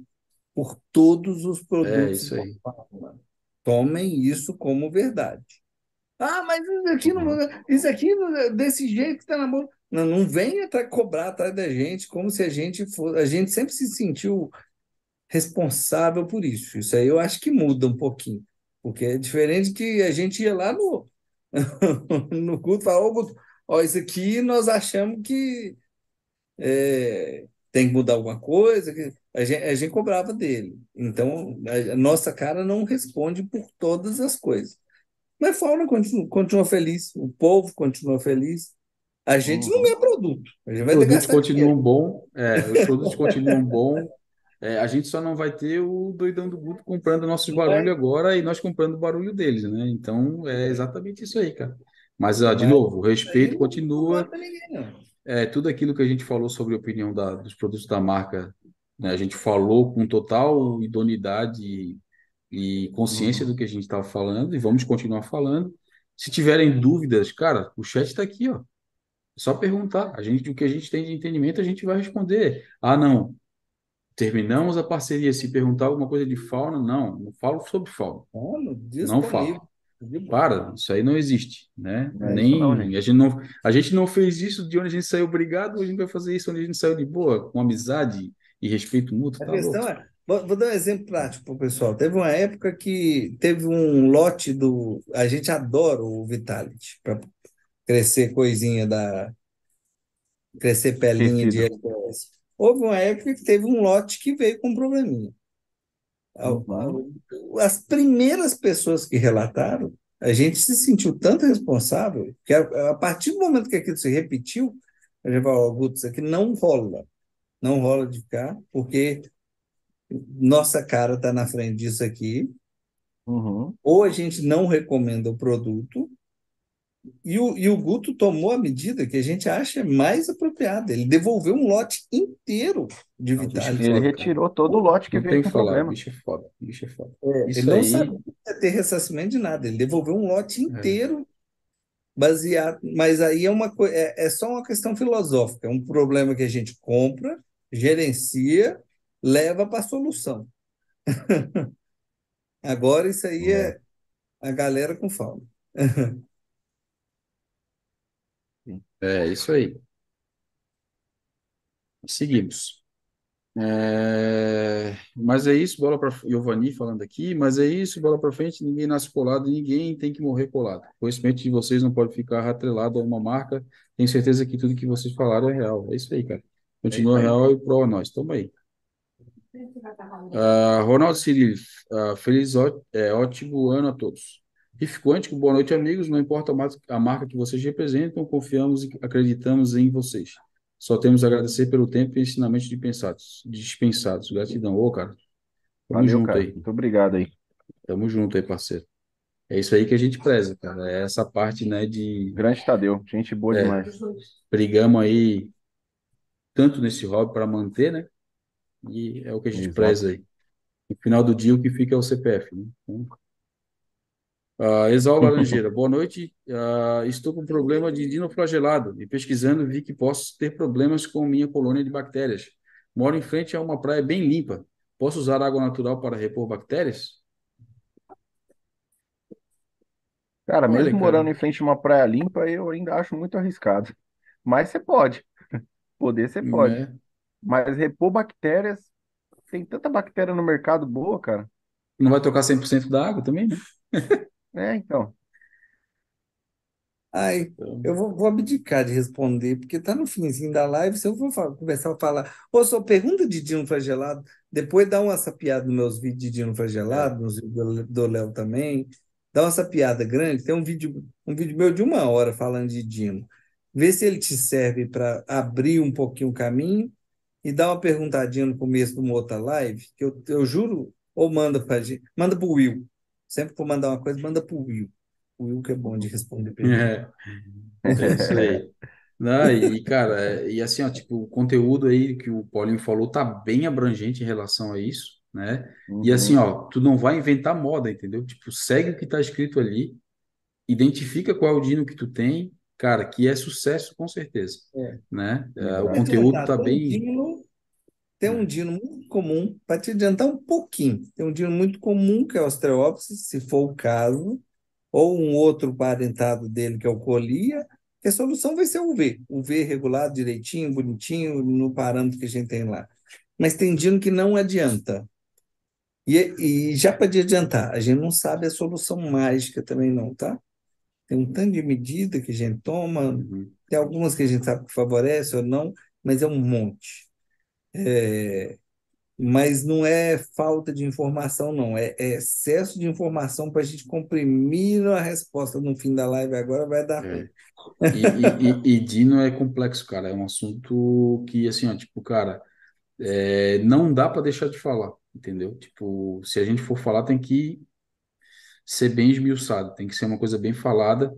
por todos os é produtos isso da fauna. Tomem isso como verdade. Ah, mas isso aqui não, Uhum. isso aqui é desse jeito que está na mão. Não, não venha atrás- cobrar atrás da gente, como se a gente for. A gente sempre se sentiu responsável por isso. Isso aí eu acho que muda um pouquinho, porque é diferente que a gente ia lá no, no culto e falava, ó, isso aqui nós achamos que é, tem que mudar alguma coisa, que a gente, a gente cobrava dele. Então, a, a nossa cara não responde por todas as coisas. Mas a fauna continua, continua feliz, o povo continua feliz. A gente não Uhum. ganha produto, a gente Os vai que produtos continuam bom, é, os produtos continuam bom. É, a gente só não vai ter o doidão do Guto comprando nossos barulho agora e nós comprando o barulho deles, né? Então é exatamente isso aí, cara. Mas, ó, de novo, o respeito continua. É, tudo aquilo que a gente falou sobre a opinião da- dos produtos da marca, né? A gente falou com total idoneidade e, e consciência Uhum. do que a gente estava falando e vamos continuar falando. Se tiverem dúvidas, cara, o chat está aqui, ó. É só perguntar. A gente, o que a gente tem de entendimento, a gente vai responder. Ah, não. Terminamos a parceria. Se perguntar alguma coisa de fauna, não. Não falo sobre fauna. Fauna Não falo. boa. Para, isso aí não existe, né? É isso não, Nem gente. a gente não, a gente não fez isso de onde a gente saiu obrigado, a gente vai fazer isso onde a gente saiu de boa, com amizade e respeito mútuo, A tá louco? questão é, vou, vou dar um exemplo prático para o pessoal. Teve uma época que teve um lote do. A gente adora o Vitality para crescer coisinha da. Crescer pelinha de. Houve uma época que teve um lote que veio com um probleminha. Uhum. As primeiras pessoas que relataram, a gente se sentiu tanto responsável que a, a partir do momento que aquilo se repetiu, a gente falou, Guto, isso aqui não rola. Não rola de ficar, porque nossa cara está na frente disso aqui, Uhum. ou a gente não recomenda o produto, e o, e o Guto tomou a medida que a gente acha mais apropriada. Ele devolveu um lote inteiro de Vitalis. Ele retirou todo o lote que Não veio tem com falar, problema. bicho é foda, bicho é foda. É, ele não aí, sabia ter ressarcimento de nada. Ele devolveu um lote é, inteiro baseado. Mas aí é uma é, é só uma questão filosófica. É um problema que a gente compra, gerencia, leva para a solução. Agora isso aí É, é a galera com fome. é isso aí. Seguimos. É, mas é isso, bola para Giovanni falando aqui, mas é isso, bola para frente, ninguém nasce colado, ninguém tem que morrer colado. O conhecimento de vocês não pode ficar atrelado a uma marca. Tenho certeza que tudo que vocês falaram é real. É isso aí, cara. É isso Continua aí. real e pro a nós. Tamo aí. Ah, Ronaldo Cirilo, ah, feliz, ó- é, ótimo ano a todos. Quântico, boa noite, amigos. Não importa a mar- a marca que vocês representam, confiamos e acreditamos em vocês. Só temos a agradecer pelo tempo e ensinamentos dispensados. dispensados. Gratidão. Ô, cara, tamo Valeu, junto cara. aí. Muito obrigado aí. Tamo junto aí, parceiro. É isso aí que a gente preza, cara. É essa parte, né, de Grande Tadeu. Gente boa é, demais. brigamos aí tanto nesse hobby para manter, né? E é o que a gente Exato. preza aí. No final do dia, o que fica é o CPF, né? Então, Exaú Laranjeira, boa noite. Ah, estou com problema de dinoflagelado e pesquisando vi que posso ter problemas com minha colônia de bactérias. Moro em frente a uma praia bem limpa. Posso usar água natural para repor bactérias? Cara, Olha, mesmo cara, morando em frente a uma praia limpa, eu ainda acho muito arriscado. Mas você pode. Poder você pode. né? Mas repor bactérias, tem tanta bactéria no mercado boa, cara. Não vai tocar 100% da água também, né? É, então. Ai, Então, eu vou, vou abdicar de responder, porque está no finzinho da live. Se eu for fa- começar a falar, ô, só pergunta de Dino Flagelado, depois dá uma sapiada nos meus vídeos de Dino Flagelado, nos vídeos do Léo também. Dá uma sapiada grande. Tem um vídeo, um vídeo meu de uma hora falando de Dino. Vê se ele te serve para abrir um pouquinho o caminho e dá uma perguntadinha no começo de uma outra live, que eu, eu juro, ou manda para gente, manda para o Will. Sempre que for mandar uma coisa, manda para o Will. O Will que é bom de responder pergunta. é, é isso aí. Não, e, cara, e assim, ó, tipo, o conteúdo aí que o Paulinho falou tá bem abrangente em relação a isso, né? E assim, Uhum. ó, tu não vai inventar moda, entendeu? Tipo, segue o que tá escrito ali, identifica qual é o dino que tu tem, cara, que é sucesso com certeza, É. né? É, o. Mas conteúdo tá, tá bem... dino, tem um é, dino muito comum, para te adiantar um pouquinho, tem um dino muito comum que é o Ostreopsis, se for o caso, ou um outro parentado dele que é o Colia, que a solução vai ser o V, o V regulado direitinho, bonitinho, no parâmetro que a gente tem lá. Mas tem dino que não adianta. E, e já para adiantar, a gente não sabe a solução mágica também não, tá? Tem um tanto de medida que a gente toma, uhum, tem algumas que a gente sabe que favorece ou não, mas é um monte. É, mas não é falta de informação, não. É, é excesso de informação para a gente comprimir a resposta no fim da live. Agora vai dar ruim. é. E, e, e, e Dino é complexo, cara. É um assunto que, assim, ó, tipo, cara, é, não dá para deixar de falar, entendeu? Tipo, se a gente for falar, tem que ser bem esmiuçado, tem que ser uma coisa bem falada,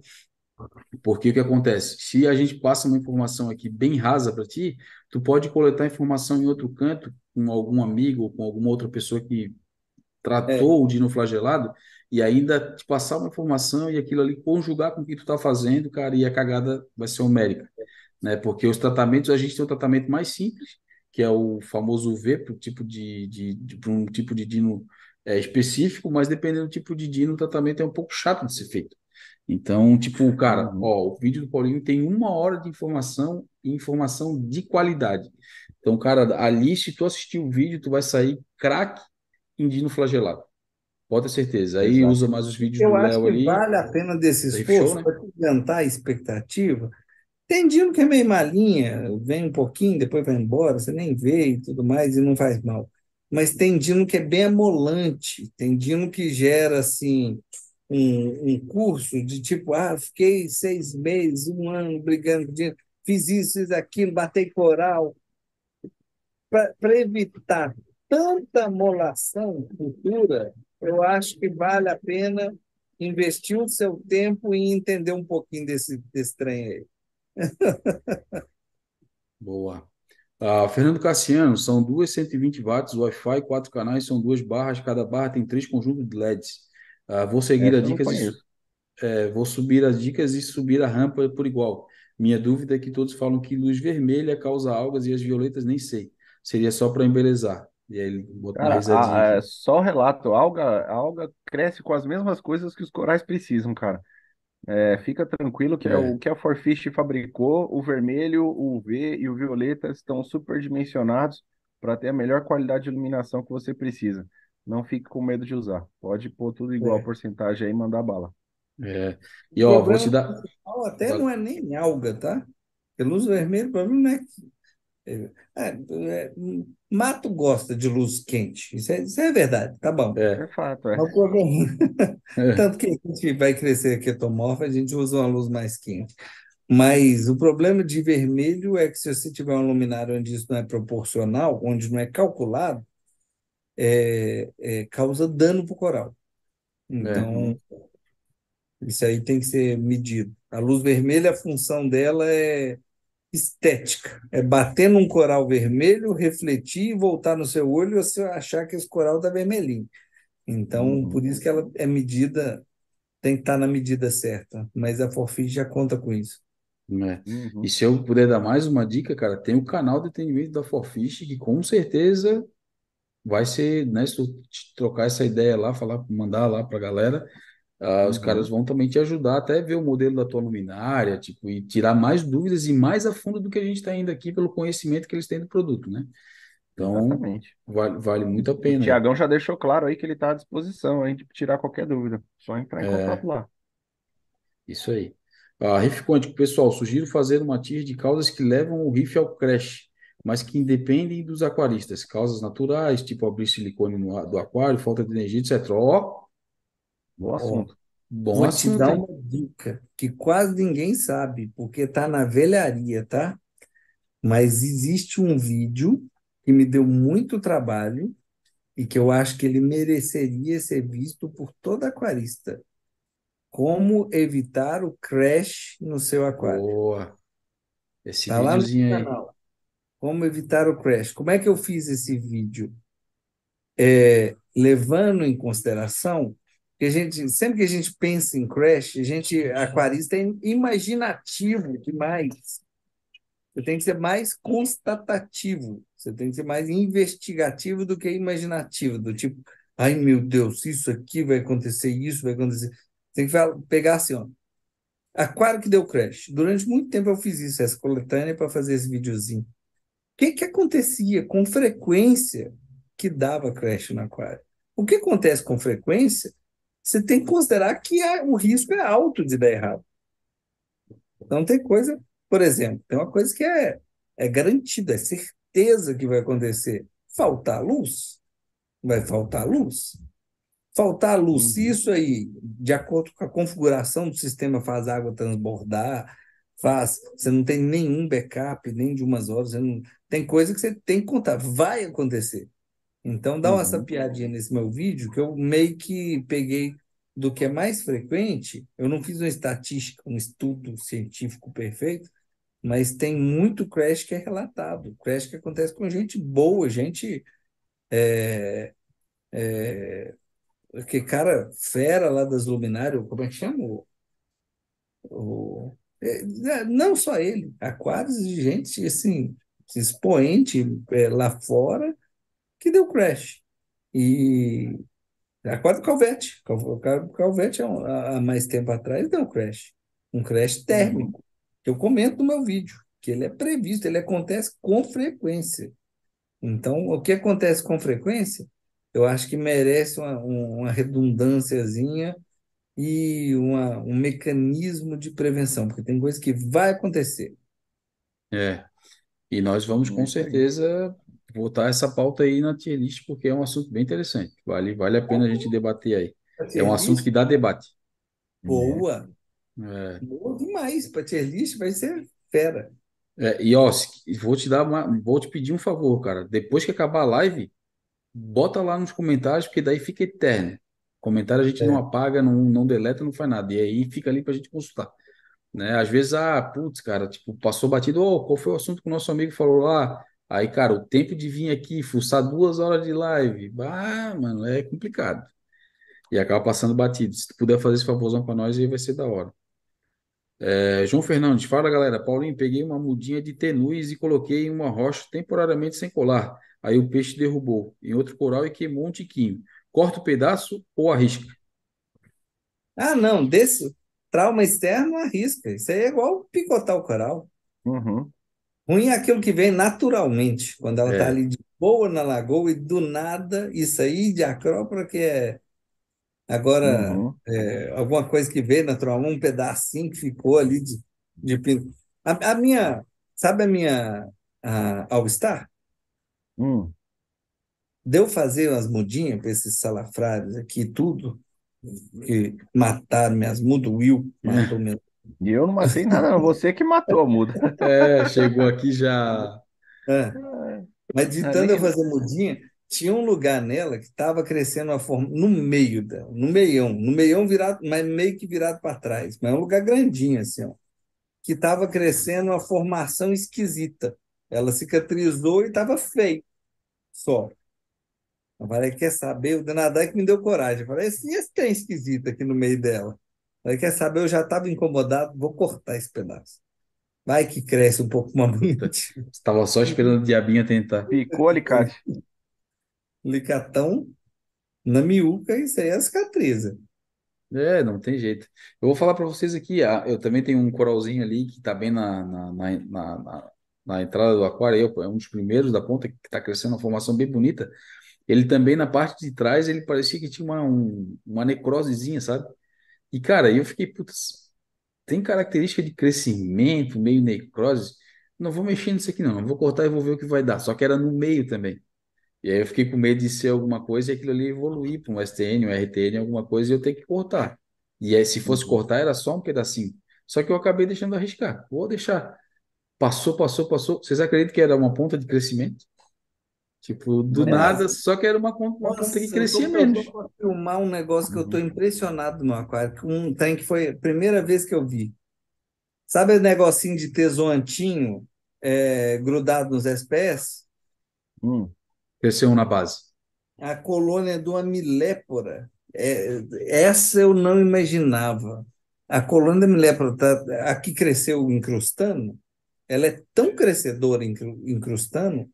porque o que acontece? Se a gente passa uma informação aqui bem rasa para ti, tu pode coletar informação em outro canto, com algum amigo ou com alguma outra pessoa que É, tratou o dinoflagelado e ainda te passar uma informação e aquilo ali conjugar com o que tu tá fazendo, cara, e a cagada vai ser homérica, né? Porque os tratamentos, a gente tem o tratamento mais simples, que é o famoso V para tipo de, de, de um tipo de dino é, específico, mas dependendo do tipo de dino, o tratamento é um pouco chato de ser feito. Então, tipo, cara, Uhum. ó, o vídeo do Paulinho tem uma hora de informação e informação de qualidade. Então, cara, ali, se tu assistir o vídeo, tu vai sair craque em dino flagelado. Pode ter certeza. Aí Exato. usa mais os vídeos eu do Léo ali, vale a pena desse esforço né? para adiantar a expectativa. Tem dino que é meio malinha, vem um pouquinho, depois vai embora, você nem vê e tudo mais, e não faz mal. Mas tem dino que é bem amolante, tem dino que gera, assim, um curso de tipo, ah, fiquei seis meses, um ano brigando com dino, fiz isso, fiz aquilo, batei coral. Para evitar tanta amolação futura, eu acho que vale a pena investir o seu tempo em entender um pouquinho desse, desse trem aí. Boa. Ah, Fernando Cassiano, são duas 120 watts, Wi-Fi, quatro canais, são duas barras, cada barra tem três conjuntos de LEDs. Ah, vou seguir as dicas, e, é, vou subir as dicas e subir a rampa por igual. Minha dúvida é que todos falam que luz vermelha causa algas e as violetas nem sei. Seria só para embelezar. E aí ele botou uma Cara, risadinha a- é aqui. só relato, a alga, a alga cresce com as mesmas coisas que os corais precisam, cara. É, fica tranquilo que é o É, que a Forfish fabricou, o vermelho, o UV e o violeta estão superdimensionados para ter a melhor qualidade de iluminação que você precisa. Não fique com medo de usar. Pode pôr tudo igual É. porcentagem aí e mandar bala. é. O E ó, vou te problema dar. principal até não é nem alga, tá? Porque luz vermelha, o problema não é que. É, é, mato gosta de luz quente. Isso é, isso é verdade, tá bom. É, É fato, é. Mas o problema, é, tanto que a gente vai crescer ketomorfo, a gente usa uma luz mais quente. Mas o problema de vermelho é que se você tiver um luminário onde isso não é proporcional, onde não é calculado, é, é, causa dano para o coral. é. Então, isso aí tem que ser medido. A luz vermelha, a função dela é estética, é bater num coral vermelho, refletir e voltar no seu olho e você achar que esse coral está vermelhinho. Então, Uhum. por isso que ela é medida, tem que estar na medida certa. Mas a Forfit já conta com isso. É. Uhum. E se eu puder dar mais uma dica, cara, tem o canal de atendimento da Forfish, que com certeza vai ser, né, se tu trocar essa ideia lá, falar, mandar lá pra galera, ah, os caras Uhum. vão também te ajudar até ver o modelo da tua luminária, tipo, e tirar mais dúvidas e mais a fundo do que a gente está indo aqui pelo conhecimento que eles têm do produto, né? Então, vale, vale muito a O pena aí. Tiagão já deixou claro aí que ele está à disposição aí de tirar qualquer dúvida. Só entrar em contato É, lá. isso aí. Ah, riff quântico, pessoal, sugiro fazer uma tier de causas que levam o riff ao crash, mas que independem dos aquaristas. Causas naturais, tipo abrir silicone no, do aquário, falta de energia, etc. Ó, Bom assunto. bom vou te assunto, dar hein? uma dica que quase ninguém sabe, porque está na velharia, tá? Mas existe um vídeo que me deu muito trabalho e que eu acho que ele mereceria ser visto por todo aquarista. Como evitar o crash no seu aquário. Boa. Esse Está lá no aí. Como evitar o crash. Como é que eu fiz esse vídeo? É, levando em consideração que a gente, sempre que a gente pensa em crash, a gente, aquarista, é imaginativo demais. Você tem que ser mais constatativo, você tem que ser mais investigativo do que imaginativo, do tipo, ai meu Deus, isso aqui vai acontecer, isso vai acontecer. Tem que pegar assim, ó. Aquário que deu crash. Durante muito tempo eu fiz isso, essa coletânea, para fazer esse videozinho. O que que acontecia com frequência que dava crash no aquário? O que acontece com frequência? Você tem que considerar que a- o risco é alto de dar errado. Então tem coisa, por exemplo, tem uma coisa que é, é garantida, é certeza que vai acontecer. Faltar luz, vai faltar luz. Faltar luz, se Uhum. isso aí, de acordo com a configuração do sistema, faz a água transbordar, faz, você não tem nenhum backup, nem de umas horas, você não, tem coisa que você tem que contar, vai acontecer. Então dá uma Uhum. sapiadinha nesse meu vídeo, que eu meio que peguei do que é mais frequente, eu não fiz uma estatística, um estudo científico perfeito, mas tem muito crash que é relatado, crash que acontece com gente boa, gente é, é, que cara fera lá das luminárias, como é que chama? O, o- não só ele, aquários de gente assim, expoente é, lá fora que deu crash. E aquário do Calvete, Cal- Cal- Calvete há, há há mais tempo atrás deu crash, um crash Uhum. térmico, que eu comento no meu vídeo, que ele é previsto, ele acontece com frequência. Então, o que acontece com frequência, eu acho que merece uma, um- uma redundânciazinha e uma, um mecanismo de prevenção, porque tem coisa que vai acontecer. É. E nós vamos com certeza botar essa pauta aí na tier list, porque é um assunto bem interessante. Vale, vale a pena a gente debater aí. É um assunto que dá debate. Boa. É. Boa demais. Para tier list vai ser fera. É, e ó, vou te dar uma, vou te pedir um favor, cara. Depois que acabar a live, bota lá nos comentários, porque daí fica eterno. Comentário a gente não É. apaga, não, não deleta, não faz nada. E aí fica ali pra gente consultar. Né? Às vezes, ah, putz, cara, tipo, passou batido, ô, qual foi o assunto que o nosso amigo falou lá? Aí, cara, o tempo de vir aqui, fuçar duas horas de live, ah, mano, é complicado. E acaba passando batido. Se tu puder fazer esse favorzão pra nós, aí vai ser da hora. É, João Fernandes, fala galera. Paulinho, peguei uma mudinha de tenus e coloquei em uma rocha temporariamente sem colar. Aí o peixe derrubou em outro coral e queimou um tiquinho. Corta o pedaço ou arrisca? Ah, não, desse trauma externo arrisca. Isso aí é igual picotar o coral. Uhum, Ruim é aquilo que vem naturalmente, quando ela está É, ali de boa na lagoa e do nada, isso aí de acrópora que é agora uhum. é, alguma coisa que veio naturalmente, um pedacinho que ficou ali de, de a, a minha, sabe a minha a All Star? Hum. Deu fazer umas mudinhas para esses salafrários aqui, tudo, que mataram minhas mudas, o Will matou minhas. E eu não matei nada, não. Você que matou a muda. é, chegou aqui já. É. Mas de Ah, tanto eu fazer mudinha, tinha um lugar nela que estava crescendo uma forma no meio dela, no meião, no meião virado, mas meio que virado para trás, mas é um lugar grandinho assim, ó, que estava crescendo uma formação esquisita. Ela cicatrizou e estava feio, só. Eu falei, quer saber? O danadão é que me deu coragem. Eu falei, esse, esse trem esquisito aqui no meio dela. Eu falei, quer saber? Eu já estava incomodado, vou cortar esse pedaço. Vai que cresce um pouco mais bonitinho. estava só esperando o diabinho tentar. Picou o alicate. Licatão na miúca, isso aí é cicatriza. É, não tem jeito. Eu vou falar para vocês aqui, ah, eu também tenho um coralzinho ali que está bem na, na, na, na, na- na entrada do aquário, é um dos primeiros da ponta, que está crescendo uma formação bem bonita. Ele também, na parte de trás, ele parecia que tinha uma, um- uma necrosezinha, sabe? E, cara, eu fiquei, putz, tem característica de crescimento, meio necrose. Não vou mexer nisso aqui, não. Não vou cortar e vou ver o que vai dar. Só que era no meio também. E aí eu fiquei com medo de ser alguma coisa e aquilo ali evoluir para um STN, um RTN, alguma coisa e eu ter que cortar. E aí, se fosse Uhum. cortar, era só um pedacinho. Só que eu acabei deixando arriscar. Vou deixar. Passou, passou, passou. Vocês acreditam que era uma ponta de crescimento? Tipo, do Nossa, nada, só que era uma, con- uma ponta que nossa, eu crescia tô, eu menos. tô para filmar um negócio que eu estou Uhum. impressionado no aquário. Um trem que foi a primeira vez que eu vi. Sabe o negocinho de ter zoantinho é, grudado nos SPS? Hum. Cresceu um na base. A colônia de uma milépora. É, essa eu não imaginava. A colônia da milépora tá, aqui cresceu incrustando, ela é tão crescedora incru- incrustando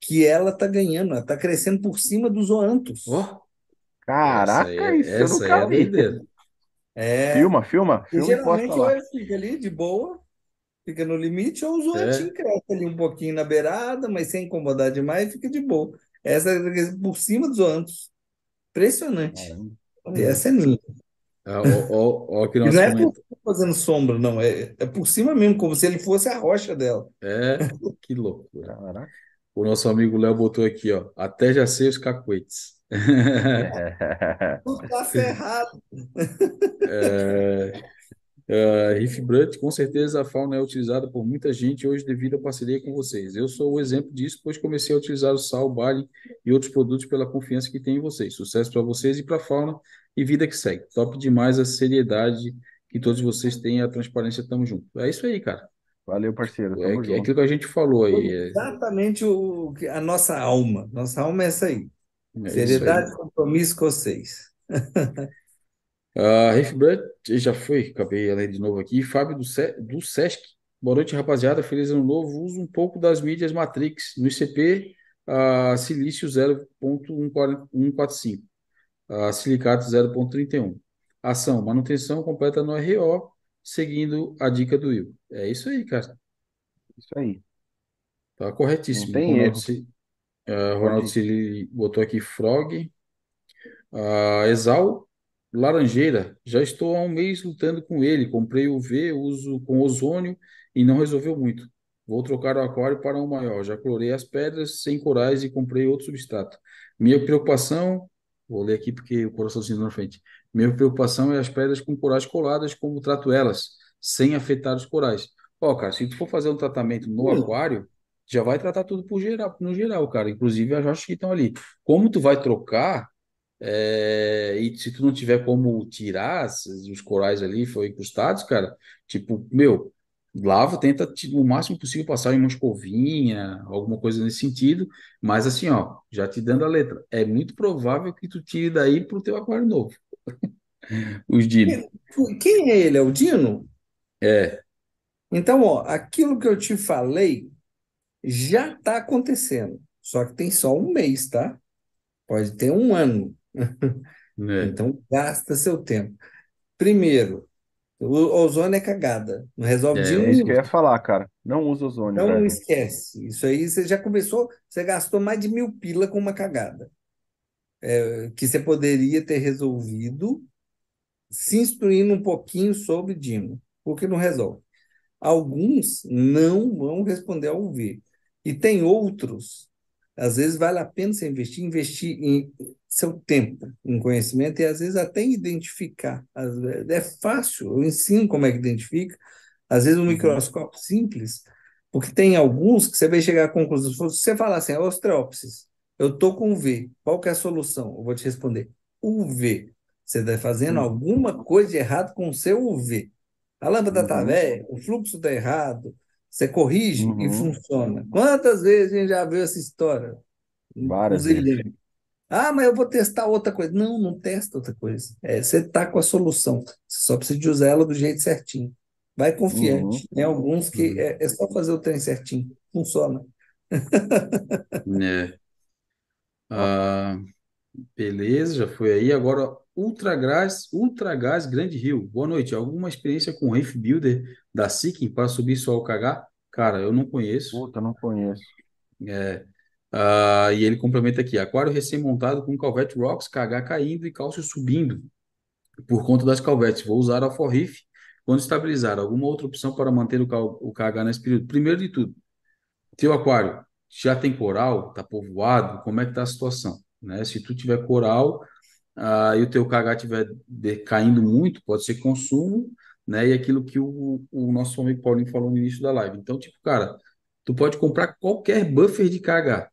que ela está ganhando, ela está crescendo por cima dos zoantos. Ó, essa aí, Caraca, é- isso eu essa aí nunca é vi. doideira. É, Filma, filma, e filma e geralmente ou lá. ele fica ali de boa, fica no limite, ou o zoantinho É, cresce ali um pouquinho na beirada, mas sem incomodar demais, fica de boa. Essa é por cima dos zoantos. Impressionante. Caramba. Essa é linda. ó, ó, ó, aqui E nós não é cima fazendo sombra, não. É, é por cima mesmo, como se ele fosse a rocha dela. É, que loucura. Caraca. O nosso amigo Léo botou aqui, ó. Até já sei os cacuetes. É. Tudo tá ferrado. É, é, Riff Brut, com certeza a fauna é utilizada por muita gente hoje devido à parceria com vocês. Eu sou o exemplo disso, pois comecei a utilizar o sal, o barley e outros produtos pela confiança que tenho em vocês. Sucesso para vocês e para a fauna e vida que segue. Top demais a seriedade que todos vocês têm e a transparência. Tamo junto. É isso aí, cara. Valeu, parceiro. É, Tamo é junto. aquilo que a gente falou aí. É, exatamente o, que- a nossa alma. Nossa alma é essa aí. é isso aí. Seriedade, compromisso com vocês. Uh, Riff Brut já foi, acabei ela de novo aqui. Fábio do, Se- do Sesc. Boa noite, rapaziada. Feliz ano novo. Uso um pouco das mídias Matrix no ICP uh, Silício 0.145, uh, Silicato 0.31. Ação, manutenção completa no RO, seguindo a dica do Will. É isso aí, cara. Isso aí. Tá Não corretíssimo. tem Ronaldo, erro. Uh, Ronaldo. Cili botou aqui Frog. Ah, Exal Laranjeira, já estou há um mês lutando com ele. Comprei o V, uso com ozônio e não resolveu muito. Vou trocar o aquário para um maior. Já clorei as pedras sem corais e comprei outro substrato. Minha preocupação, vou ler aqui porque o coraçãozinho na frente. Minha preocupação é as pedras com corais coladas, como trato elas, sem afetar os corais. Ó, cara, se tu for fazer um tratamento no Hum, aquário, já vai tratar tudo por geral, no geral, cara. Inclusive as rochas que estão ali. Como tu vai trocar, é, e se tu não tiver como tirar os corais ali, foi encostados, cara, tipo, meu, lava, tenta o máximo possível passar em uma escovinha, alguma coisa nesse sentido, mas assim, ó, já te dando a letra, é muito provável que tu tire daí pro teu aquário novo, os dino. Quem é ele? É o Dino? É, Então, ó, aquilo que eu te falei já está acontecendo. Só que tem só um mês, tá? Pode ter um ano. né? Então, gasta seu tempo. Primeiro, o ozônio é cagada. Não resolve de É, É isso que eu um. ia falar, cara. Não usa ozônio, Não velho. esquece. Isso aí você já começou, você gastou mais de mil pila com uma cagada. É, que você poderia ter resolvido se instruindo um pouquinho sobre Dino, porque não resolve. Alguns não vão responder ao UV. E tem outros, às vezes vale a pena você investir, investir em seu tempo, em conhecimento e às vezes até identificar. Vezes É fácil, eu ensino como é que identifica. Às vezes um Uhum. microscópio simples, porque tem alguns que você vai chegar à conclusão. Se você falar assim, Ostreopsis, eu estou com UV, qual que é a solução? Eu vou te responder, UV. Você está fazendo Uhum. alguma coisa de errado com o seu UV. A lâmpada está Uhum. velha, o fluxo está errado, você corrige e Uhum. funciona. Quantas vezes a gente já viu essa história? Várias vezes. Ah, mas eu vou testar outra coisa. Não, não testa outra coisa. É, você está com a solução. Você só precisa de usar ela do jeito certinho. Vai Uhum. confiante. Tem alguns que Uhum. é, é só fazer o trem certinho. Funciona. né? Ah, beleza, já foi aí. Agora, Ultragás, Ultragás Grande Rio. Boa noite. Alguma experiência com Reef Builder da Seeking para subir só o KH? Cara, eu não conheço. Puta, não conheço. É, ah, e ele complementa aqui: aquário recém-montado com Calvete Rocks, KH caindo e cálcio subindo por conta das calvetes. Vou usar a Forriff quando estabilizar. Alguma outra opção para manter o, o KH nesse período? Primeiro de tudo, teu aquário já tem coral, tá povoado, como é que tá a situação, né? Se tu tiver coral, ah, e o teu KH estiver decaindo muito, pode ser consumo, né? E aquilo que o, o nosso amigo Paulinho falou no início da live. Então, tipo, cara, tu pode comprar qualquer buffer de KH.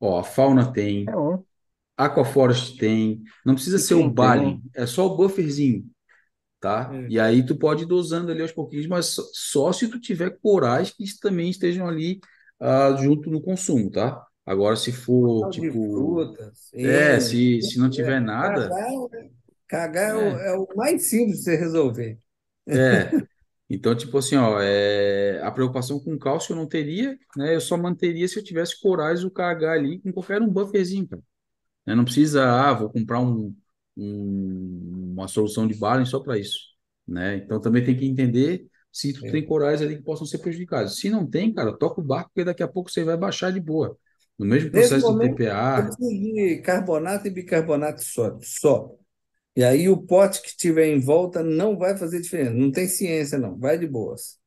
Ó, a Fauna tem, É. Aquaforest tem, não precisa ser o tem. é só o bufferzinho, tá? É. E aí tu pode ir dosando ali aos pouquinhos, mas só, só se tu tiver corais que também estejam ali ah, junto no consumo, tá? Agora, se for, de tipo, frutas, é, N, se, se não tiver é, nada, cagar, cagar é o, é, é o mais simples de você resolver. é. Então, tipo assim, ó, é, a preocupação com cálcio eu não teria, né? Eu só manteria se eu tivesse corais o KH ali com qualquer um bufferzinho, cara. né? Não precisa, ah, vou comprar um, um- uma solução de balance só para isso, né? Então também tem que entender se tu É. tem corais ali que possam ser prejudicados. Se não tem, cara, toca o barco, porque daqui a pouco você vai baixar de boa. No mesmo processo de momento, eu TPA, preciso de carbonato e bicarbonato sódio, só. E aí o pote que tiver em volta não vai fazer diferença. Não tem ciência, não. Vai de boas.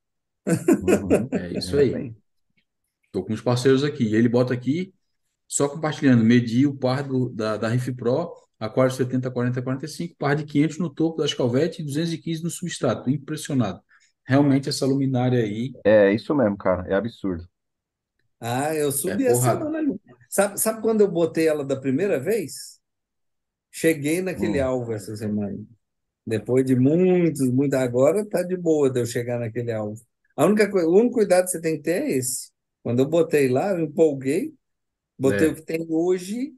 Uhum. é isso aí. Tô com os parceiros aqui. Ele bota aqui, só compartilhando, medir o par do, da, da Riff Pro, Aquário 70, 40, 45, par de 500 no topo das calvete e 215 no substrato. Impressionado. Realmente essa luminária aí É isso mesmo, cara. É absurdo. Ah, eu é subi a porrada. semana ali. Sabe, sabe quando eu botei ela da primeira vez? Cheguei naquele Hum. alvo essa semana. Depois de muitos, muitos. Agora tá de boa de eu chegar naquele alvo. A única coisa, o único cuidado que você tem que ter é esse. Quando eu botei lá, eu empolguei, botei o É, que tem hoje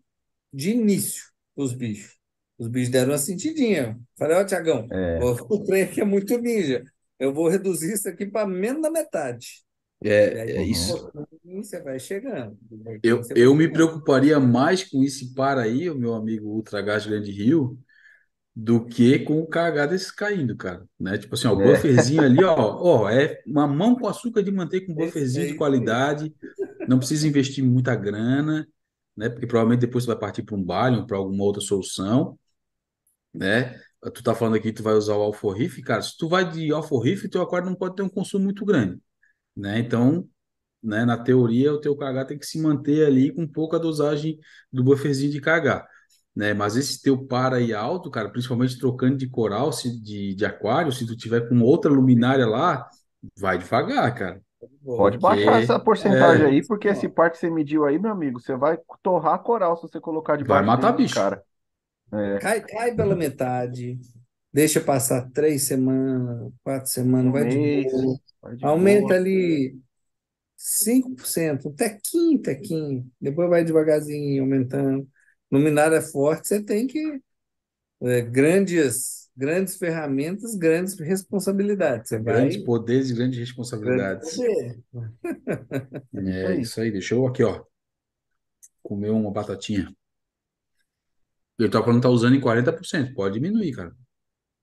de início, os bichos. Os bichos deram uma sentidinha. Falei, ó, Tiagão, É. o trem aqui é muito ninja. Eu vou reduzir isso aqui para menos da metade. É, aí, é isso. Você vai chegando. Eu, você vai eu me chegando. preocuparia mais com esse par aí, o meu amigo Ultra Gás Grande Rio, do que com o KH desse caindo, cara. Né? Tipo assim, ó, o É. bufferzinho ali, ó, ó, é uma mão com açúcar de manter com isso, bufferzinho de qualidade, não precisa investir muita grana, né? Porque provavelmente depois você vai partir para um Balion, para alguma outra solução, né? Tu tá falando aqui que tu vai usar o Alforriff, cara, se tu vai de Alforriff, teu aquário não pode ter um consumo muito grande, né? Então, né, na teoria, o teu KH tem que se manter ali com pouca dosagem do bufferzinho de KH. Né? Mas esse teu par aí alto, cara, principalmente trocando de coral, se, de, de aquário, se tu tiver com outra luminária lá, vai devagar, cara. Pode Porque baixar essa porcentagem é, aí, porque esse par que você mediu aí, meu amigo, você vai torrar coral se você colocar vai debaixo matar dele de bicho. cara. É, Cai, cai pela metade, deixa passar três semanas, quatro semanas, um vai de boa. vai de Aumenta boa. ali 5%, um tequinho, tequinho. Depois vai devagarzinho, aumentando. Luminária forte, você tem que. é, grandes, grandes ferramentas, grandes responsabilidades. Você Grandes vai. poderes e grandes Grande responsabilidades. Isso É aí. isso aí. Deixa eu aqui, ó, comer uma batatinha. Ele tá falando que tá usando em 40%. Pode diminuir, cara.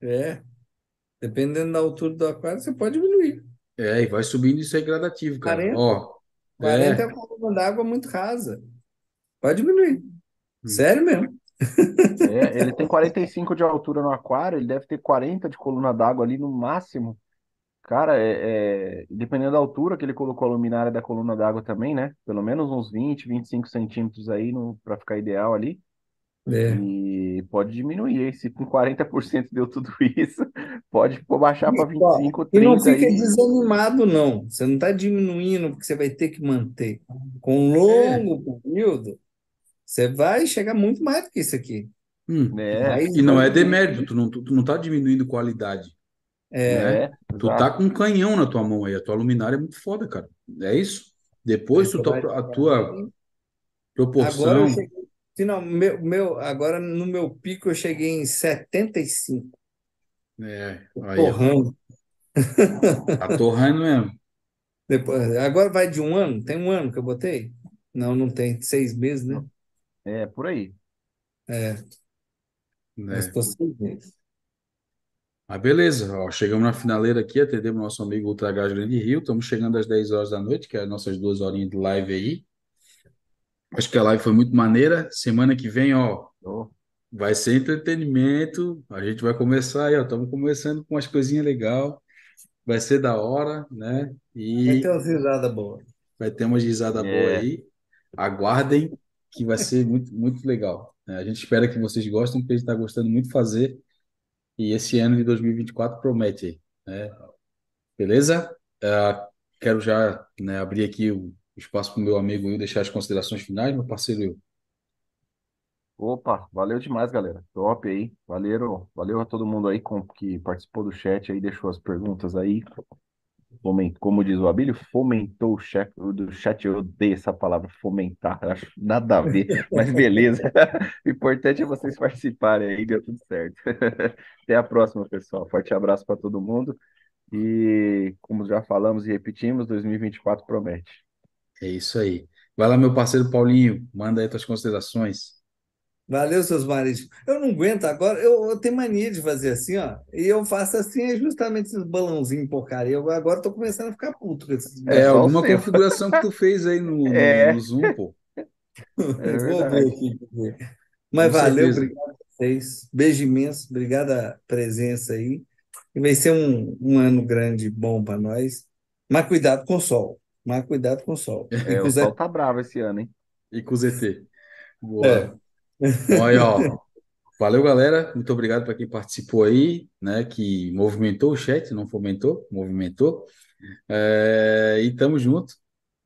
É. Dependendo da altura do aquário, você pode diminuir. É, e vai subindo isso aí gradativo, cara. 40, Ó, 40 é é. uma coluna d'água muito rasa. Pode diminuir. Hum. Sério mesmo. É, ele tem 45 de altura no aquário, ele deve ter 40 de coluna d'água ali no máximo. Cara, é, é- dependendo da altura que ele colocou a luminária da coluna d'água também, né? Pelo menos uns 20, 25 centímetros aí no, para ficar ideal ali. É. E pode diminuir. Se com 40% deu tudo isso, pode pô, baixar para E, ó, 25, e não 30 fica aí. desanimado, não. Você não está diminuindo porque você vai ter que manter. Com um É. longo período, você vai chegar muito mais do que isso aqui. Hum. É, E não é demérito, tu não, tu, tu não tá diminuindo qualidade, É, né? é, Tu tá com um canhão na tua mão aí, a tua luminária é muito foda, cara. É isso. Depois tu, a tua devagarzinho. Agora eu proporção, cheguei. Final, meu, meu, agora no meu pico eu cheguei em 75. é, aí, Torrando. tá torrando mesmo, Depois, agora vai de um ano? Tem um ano que eu botei? Não, não tem. Seis meses, né? É, por aí. É, mas né? tô seis meses. Mas beleza, ó, chegamos na finaleira aqui, atendemos nosso amigo Ultra Gás Grande Rio, estamos chegando às 10 horas da noite, que é as nossas duas horinhas de live aí. Acho que a live foi muito maneira. Semana que vem, ó, Ô, vai ser entretenimento. A gente vai começar aí, ó, estamos começando com umas coisinhas legais. Vai ser da hora, né? Vai E ter umas risadas boas. vai ter uma risada boa É, aí. Aguardem, que vai ser muito, muito legal. né? A gente espera que vocês gostem, porque a gente está gostando muito de fazer. E esse ano de 2024 promete aí, né? Beleza? Ah, quero já, né, abrir aqui o espaço para o meu amigo Will deixar as considerações finais, meu parceiro Will. Opa, valeu demais, galera. Top aí. Valeu, valeu a todo mundo aí com, que participou do chat aí, deixou as perguntas aí. Fomen- Como diz o Abílio, fomentou o chat, do chat. Eu odeio essa palavra, fomentar. Acho nada a ver, mas beleza. O importante é vocês participarem aí, deu tudo certo. Até a próxima, pessoal. Forte abraço para todo mundo. E como já falamos e repetimos, 2024 promete. É isso aí. Vai lá, meu parceiro Paulinho, manda aí tuas considerações. Valeu, seus marítimos. Eu não aguento agora, eu, eu tenho mania de fazer assim, ó. E eu faço assim, é justamente esses balãozinhos porcaria. Eu agora tô começando a ficar puto com esses É É alguma configuração que tu fez aí no, no, É, no Zoom, pô. é Vou ver verdade. aqui. Mas Com valeu, certeza. obrigado a vocês. Beijo imenso, obrigado a presença aí. E vai ser um, um ano grande, bom para nós. Mas cuidado com o sol. Mas cuidado com o sol. E É, com o sol tá bravo esse ano, hein? E com o ZT. Boa. É. Olha, ó. Valeu, galera. Muito obrigado para quem participou aí, né? Que movimentou o chat, não fomentou, movimentou. É, e tamo junto.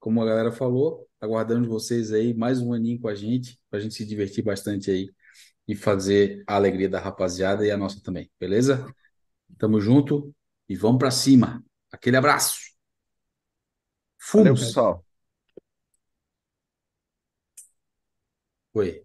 Como a galera falou, aguardando vocês aí mais um aninho com a gente, para a gente se divertir bastante aí e fazer a alegria da rapaziada e a nossa também, beleza? Tamo junto e vamos para cima. Aquele abraço. Valeu, Fomos. pessoal. Foi.